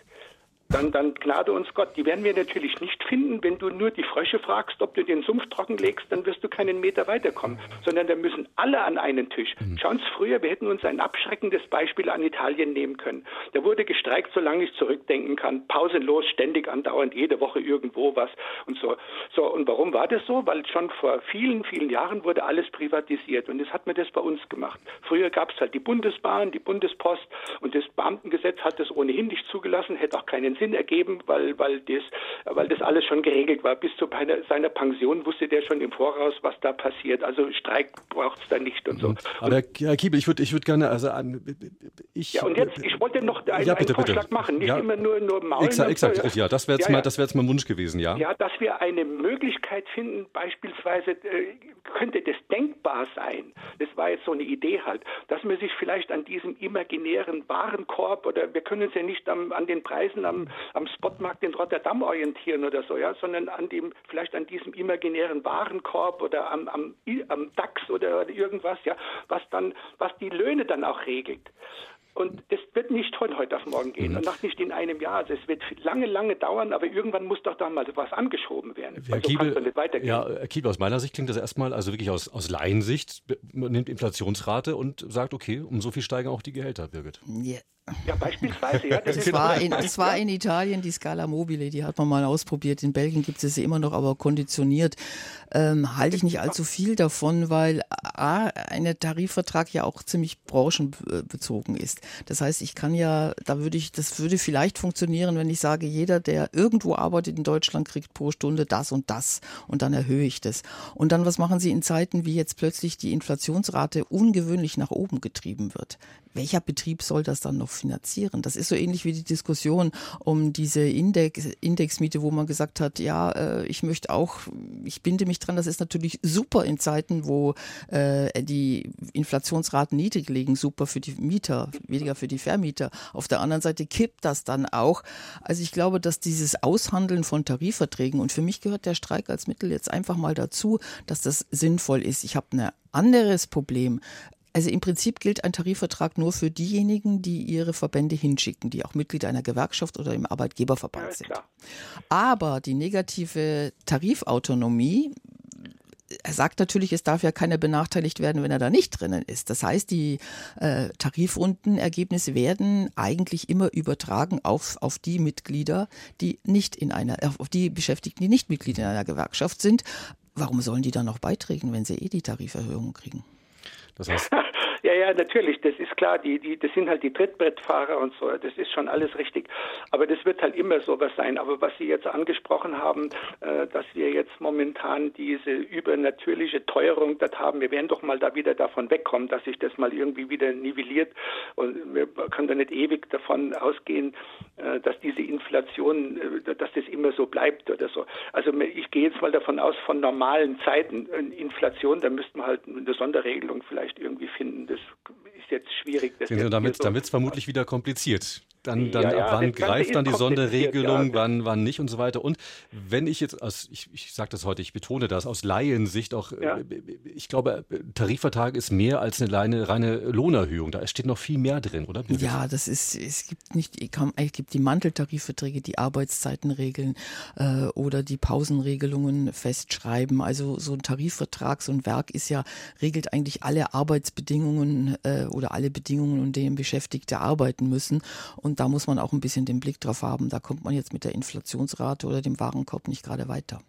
dann, dann gnade uns Gott. Die werden wir natürlich nicht finden, wenn du nur die Frösche fragst, ob du den Sumpf trocken legst, dann wirst du keinen Meter weiterkommen, sondern da müssen alle an einen Tisch. Mhm. Schauen Sie früher, wir hätten uns ein abschreckendes Beispiel an Italien nehmen können. Da wurde gestreikt, solange ich zurückdenken kann, pausenlos, ständig, andauernd, jede Woche irgendwo was und so. So, und warum war das so? Weil schon vor vielen, vielen Jahren wurde alles privatisiert und das hat man das bei uns gemacht. Früher gab es halt die Bundesbahn, die Bundespost und das Beamtengesetz hat das ohnehin nicht zugelassen, hätte auch keinen Sinn ergeben, weil, weil, das, weil das alles schon geregelt war. Bis zu seiner Pension wusste der schon im Voraus, was da passiert. Also Streik braucht es da nicht und so. Aber Herr Kiebel, ich würde ich würd gerne, also ich, ja, und jetzt, ich wollte noch einen, ja, bitte, einen Vorschlag bitte. machen, nicht ja. immer nur, nur maulen. Exakt, exakt. ja, das wäre jetzt, ja, mal, wär jetzt mein Wunsch gewesen, ja. Ja, dass wir eine Möglichkeit finden, beispielsweise äh, könnte das denkbar sein, das war jetzt so eine Idee halt, dass man sich vielleicht an diesem imaginären Warenkorb oder wir können uns ja nicht am, an den Preisen am, am Spotmarkt in Rotterdam orientieren oder so, ja, sondern an dem, vielleicht an diesem imaginären Warenkorb oder am, am, am DAX oder irgendwas, ja, was dann, was die Löhne dann auch regelt. Und das wird nicht von heute auf morgen gehen mhm. und noch nicht in einem Jahr. Also es wird lange, lange dauern, aber irgendwann muss doch da mal was angeschoben werden. Herr so Kiebel, nicht weitergehen. Ja, Herr Kiebel, aus meiner Sicht klingt das erstmal, also wirklich aus, aus Laiensicht, man nimmt Inflationsrate und sagt, okay, um so viel steigen auch die Gehälter, Birgit. Yeah. Ja, beispielsweise. Ja, das, das war, in, das war in Italien die Scala Mobile, die hat man mal ausprobiert. In Belgien gibt es sie immer noch, aber konditioniert. Ähm, halte ich nicht allzu viel davon, weil A, ein Tarifvertrag ja auch ziemlich branchenbezogen ist. Das heißt, ich kann ja, da würde ich, das würde vielleicht funktionieren, wenn ich sage, jeder, der irgendwo arbeitet in Deutschland, kriegt pro Stunde das und das und dann erhöhe ich das. Und dann, was machen Sie in Zeiten, wie jetzt plötzlich die Inflationsrate ungewöhnlich nach oben getrieben wird? Welcher Betrieb soll das dann noch finanzieren? Das ist so ähnlich wie die Diskussion um diese Index, Indexmiete, wo man gesagt hat, ja, äh, ich möchte auch, ich binde mich dran, das ist natürlich super in Zeiten, wo äh, die Inflationsraten niedrig liegen, super für die Mieter, weniger für die Vermieter. Auf der anderen Seite kippt das dann auch. Also ich glaube, dass dieses Aushandeln von Tarifverträgen und für mich gehört der Streik als Mittel jetzt einfach mal dazu, dass das sinnvoll ist. Ich habe ein anderes Problem. Also im Prinzip gilt ein Tarifvertrag nur für diejenigen, die ihre Verbände hinschicken, die auch Mitglied einer Gewerkschaft oder im Arbeitgeberverband sind. Aber die negative Tarifautonomie er sagt natürlich, es darf ja keiner benachteiligt werden, wenn er da nicht drinnen ist. Das heißt, die äh, Tarifrundenergebnisse werden eigentlich immer übertragen auf, auf die Mitglieder, die nicht in einer, auf die Beschäftigten, die nicht Mitglied in einer Gewerkschaft sind. Warum sollen die dann noch beitreten, wenn sie eh die Tariferhöhung kriegen? Das heißt, ja, ja, natürlich, das ist klar, die, die, das sind halt die Trittbrettfahrer und so, das ist schon alles richtig. Aber das wird halt immer sowas sein. Aber was Sie jetzt angesprochen haben, äh, dass wir jetzt momentan diese übernatürliche Teuerung dort haben, wir werden doch mal da wieder davon wegkommen, dass sich das mal irgendwie wieder nivelliert und wir können da nicht ewig davon ausgehen, dass diese Inflation, äh, dass das immer so bleibt oder so. Also ich gehe jetzt mal davon aus, von normalen Zeiten, Inflation, da müsste man halt eine Sonderregelung vielleicht irgendwie finden. Das ist jetzt schwierig. Sehen Sie, damit so es vermutlich wieder kompliziert. Dann, dann ja, ja, ab wann greift dann die Sonderregelung, ja. wann, wann nicht und so weiter. Und wenn ich jetzt, aus, ich, ich sage das heute, ich betone das, aus Laiensicht auch, äh, ich glaube, Tarifvertrag ist mehr als eine reine, reine Lohnerhöhung. Da steht noch viel mehr drin, oder? Ja, das ist, es gibt nicht, es gibt die Manteltarifverträge, die Arbeitszeiten regeln äh, oder die Pausenregelungen festschreiben. Also so ein Tarifvertrag, so ein Werk ist ja, regelt eigentlich alle Arbeitsbedingungen äh, oder alle Bedingungen, unter denen Beschäftigte arbeiten müssen. Und da muss man auch ein bisschen den Blick drauf haben. Da kommt man jetzt mit der Inflationsrate oder dem Warenkorb nicht gerade weiter.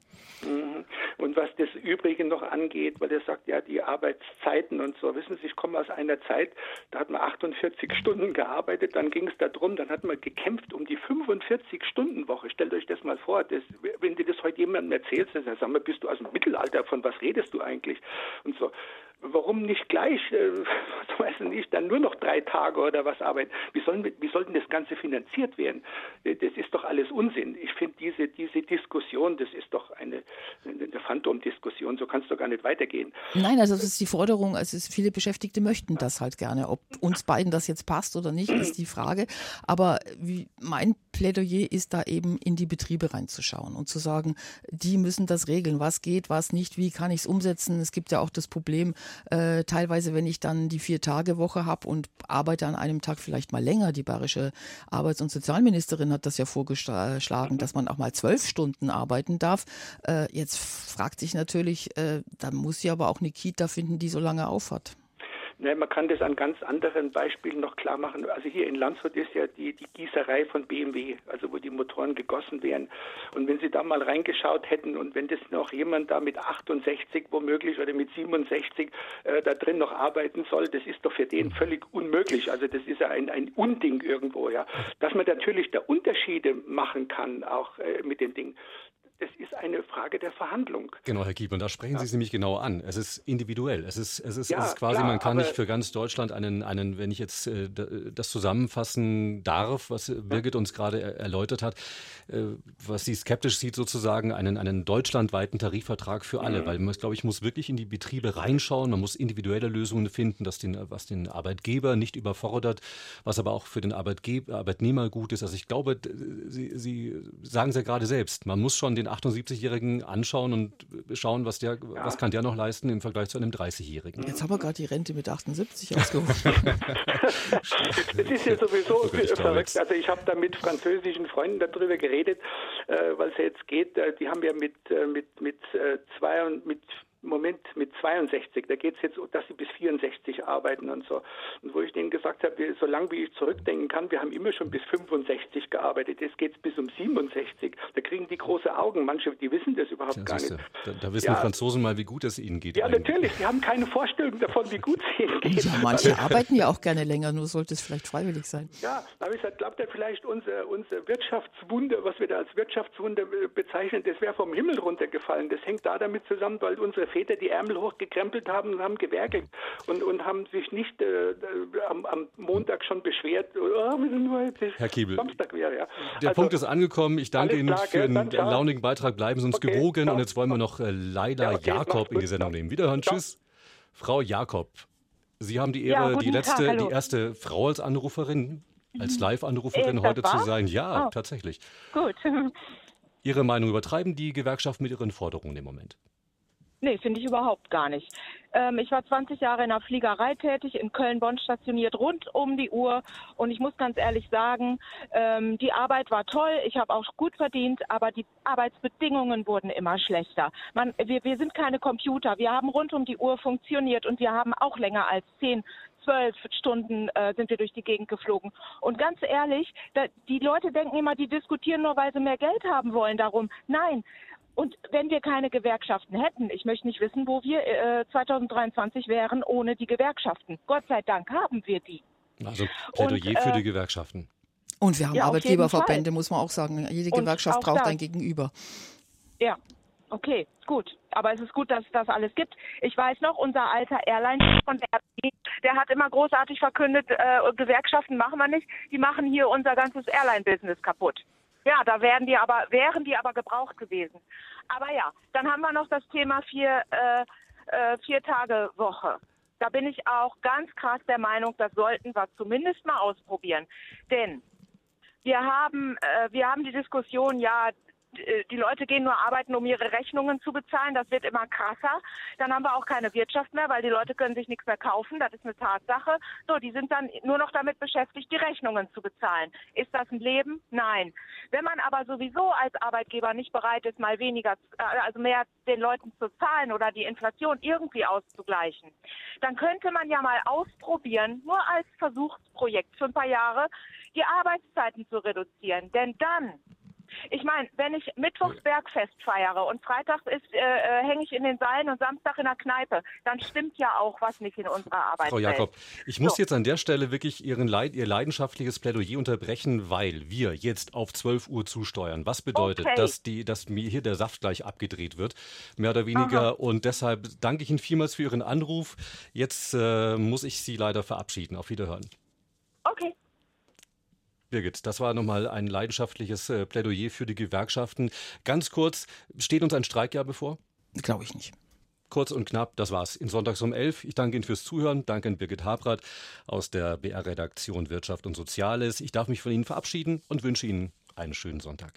Mhm. Und was das Übrige noch angeht, weil er sagt, ja, die Arbeitszeiten und so. Wissen Sie, ich komme aus einer Zeit, da hat man 48 Stunden gearbeitet, dann ging es darum, dann hat man gekämpft um die 45-Stunden-Woche. Stellt euch das mal vor, das, wenn du das heute jemandem erzählst, dann sagst du, bist du aus dem Mittelalter, von was redest du eigentlich? Und so warum nicht gleich, äh, weiß nicht, dann nur noch drei Tage oder was arbeiten? Wie, sollen, wie soll das Ganze finanziert werden? Äh, das ist doch alles Unsinn. Ich finde diese, diese Diskussion, das ist doch eine, eine Phantomdiskussion, so kann es doch gar nicht weitergehen. Nein, also das ist die Forderung, also viele Beschäftigte möchten das halt gerne. Ob uns beiden das jetzt passt oder nicht, ist die Frage. Aber wie, mein Plädoyer ist da eben in die Betriebe reinzuschauen und zu sagen, die müssen das regeln, was geht, was nicht, wie kann ich es umsetzen. Es gibt ja auch das Problem, äh, teilweise, wenn ich dann die Vier-Tage-Woche habe und arbeite an einem Tag vielleicht mal länger, die bayerische Arbeits- und Sozialministerin hat das ja vorgeschlagen, dass man auch mal zwölf Stunden arbeiten darf. Äh, jetzt fragt sich natürlich, äh, da muss sie aber auch eine Kita finden, die so lange aufhat. Ne, man kann das an ganz anderen Beispielen noch klar machen. Also hier in Landshut ist ja die, die Gießerei von BMW, also wo die Motoren gegossen werden. Und wenn Sie da mal reingeschaut hätten und wenn das noch jemand da mit 68 womöglich oder mit 67 äh, da drin noch arbeiten soll, das ist doch für den völlig unmöglich. Also das ist ja ein, ein Unding irgendwo, ja. Dass man natürlich da Unterschiede machen kann, auch äh, mit den Dingen es ist eine Frage der Verhandlung. Genau, Herr Kiep, und da sprechen ja. Sie es nämlich genau an. Es ist individuell. Es ist, es ist, ja, es ist quasi, klar, man kann nicht für ganz Deutschland einen, einen wenn ich jetzt äh, das zusammenfassen darf, was Birgit uns gerade erläutert hat, äh, was sie skeptisch sieht, sozusagen einen, einen deutschlandweiten Tarifvertrag für alle. Mhm. Weil man, glaube ich, muss wirklich in die Betriebe reinschauen. Man muss individuelle Lösungen finden, dass den, was den Arbeitgeber nicht überfordert, was aber auch für den Arbeitgeber, Arbeitnehmer gut ist. Also ich glaube, Sie, sie sagen es ja gerade selbst, man muss schon den 78-Jährigen anschauen und schauen, was der, ja. was kann der noch leisten im Vergleich zu einem 30-Jährigen. Jetzt haben wir gerade die Rente mit 78 ausgerufen. das ist ja sowieso verrückt. Also ich habe da mit französischen Freunden darüber geredet, äh, weil es ja jetzt geht. Äh, die haben ja mit, äh, mit, mit, äh, zwei und mit Moment mit 62, da geht es jetzt, dass sie bis 64 arbeiten und so. Und wo ich denen gesagt habe, solange wie ich zurückdenken kann, wir haben immer schon bis 65 gearbeitet, jetzt geht es bis um 67. Da kriegen die große Augen. Manche, die wissen das überhaupt ja, gar nicht. Da, da wissen ja. die Franzosen mal, wie gut es ihnen geht. Ja, eigentlich. natürlich. Die haben keine Vorstellung davon, wie gut es ihnen geht. Ja, manche arbeiten ja auch gerne länger, nur sollte es vielleicht freiwillig sein. Ja, da habe ich gesagt, glaubt ihr vielleicht unser, unser Wirtschaftswunder, was wir da als Wirtschaftswunder bezeichnen, das wäre vom Himmel runtergefallen. Das hängt da damit zusammen, weil unsere Väter die Ärmel hochgekrempelt haben und haben gewerkelt und, und haben sich nicht äh, am, am, Montag schon beschwert, oh, nur Herr Kiebel, Samstag wäre. Ja. Der also, Punkt ist angekommen. Ich danke Ihnen klar, für einen launigen Beitrag. Bleiben Sie uns okay, gewogen. Ciao. Und jetzt wollen wir noch äh, Leila ja, okay, Jakob in die Sendung nehmen. Wiederhören. Tschüss. Frau Jakob, Sie haben die Ehre, ja, die letzte, Tag, die erste Frau als Anruferin, als mhm. Live-Anruferin äh, heute wahr? zu sein. Ja, oh. tatsächlich. Gut. Ihre Meinung übertreiben die Gewerkschaft mit ihren Forderungen im Moment? Nee, finde ich überhaupt gar nicht. Ähm, ich war 20 Jahre in der Fliegerei tätig, in Köln-Bonn stationiert, rund um die Uhr. Und ich muss ganz ehrlich sagen, ähm, die Arbeit war toll, ich habe auch gut verdient, aber die Arbeitsbedingungen wurden immer schlechter. Man, wir, wir sind keine Computer, wir haben rund um die Uhr funktioniert und wir haben auch länger als 10, zwölf Stunden äh, sind wir durch die Gegend geflogen. Und ganz ehrlich, da, die Leute denken immer, die diskutieren nur, weil sie mehr Geld haben wollen darum. Nein, und wenn wir keine Gewerkschaften hätten, ich möchte nicht wissen, wo wir äh, 2023 wären ohne die Gewerkschaften. Gott sei Dank haben wir die. Also Plädoyer und, für die äh, Gewerkschaften. Und wir haben ja, Arbeitgeberverbände, muss man auch sagen. Jede Gewerkschaft braucht ein Gegenüber. Ja, Okay, gut. Aber es ist gut, dass es das alles gibt. Ich weiß noch, unser alter Airline von der der hat immer großartig verkündet, äh, Gewerkschaften machen wir nicht, die machen hier unser ganzes Airline-Business kaputt. Ja, da wären die aber, wären die aber gebraucht gewesen. Aber ja, dann haben wir noch das Thema vier, äh, äh, vier Tage Woche. Da bin ich auch ganz krass der Meinung, das sollten wir zumindest mal ausprobieren. Denn wir haben, äh, wir haben die Diskussion, ja, die Leute gehen nur arbeiten, um ihre Rechnungen zu bezahlen. Das wird immer krasser. Dann haben wir auch keine Wirtschaft mehr, weil die Leute können sich nichts mehr kaufen. Das ist eine Tatsache. So, die sind dann nur noch damit beschäftigt, die Rechnungen zu bezahlen. Ist das ein Leben? Nein. Wenn man aber sowieso als Arbeitgeber nicht bereit ist, mal weniger, äh, also mehr den Leuten zu zahlen oder die Inflation irgendwie auszugleichen, dann könnte man ja mal ausprobieren, nur als Versuchsprojekt für ein paar Jahre, die Arbeitszeiten zu reduzieren. Denn dann ich meine, wenn ich Mittwochs Bergfest feiere und Freitags ist, äh, äh, hänge ich in den Seilen und Samstag in der Kneipe, dann stimmt ja auch was nicht in unserer Arbeit. Frau Jakob, ich muss so. jetzt an der Stelle wirklich Ihren Leid, Ihr leidenschaftliches Plädoyer unterbrechen, weil wir jetzt auf 12 Uhr zusteuern. Was bedeutet, okay. dass, die, dass mir hier der Saft gleich abgedreht wird, mehr oder weniger. Aha. Und deshalb danke ich Ihnen vielmals für Ihren Anruf. Jetzt äh, muss ich Sie leider verabschieden. Auf Wiederhören. Birgit, das war nochmal ein leidenschaftliches äh, Plädoyer für die Gewerkschaften. Ganz kurz, steht uns ein Streikjahr bevor? Glaube ich nicht. Kurz und knapp, das war's. In Sonntags um 11. Ich danke Ihnen fürs Zuhören. Danke an Birgit Habrath aus der BR-Redaktion Wirtschaft und Soziales. Ich darf mich von Ihnen verabschieden und wünsche Ihnen einen schönen Sonntag.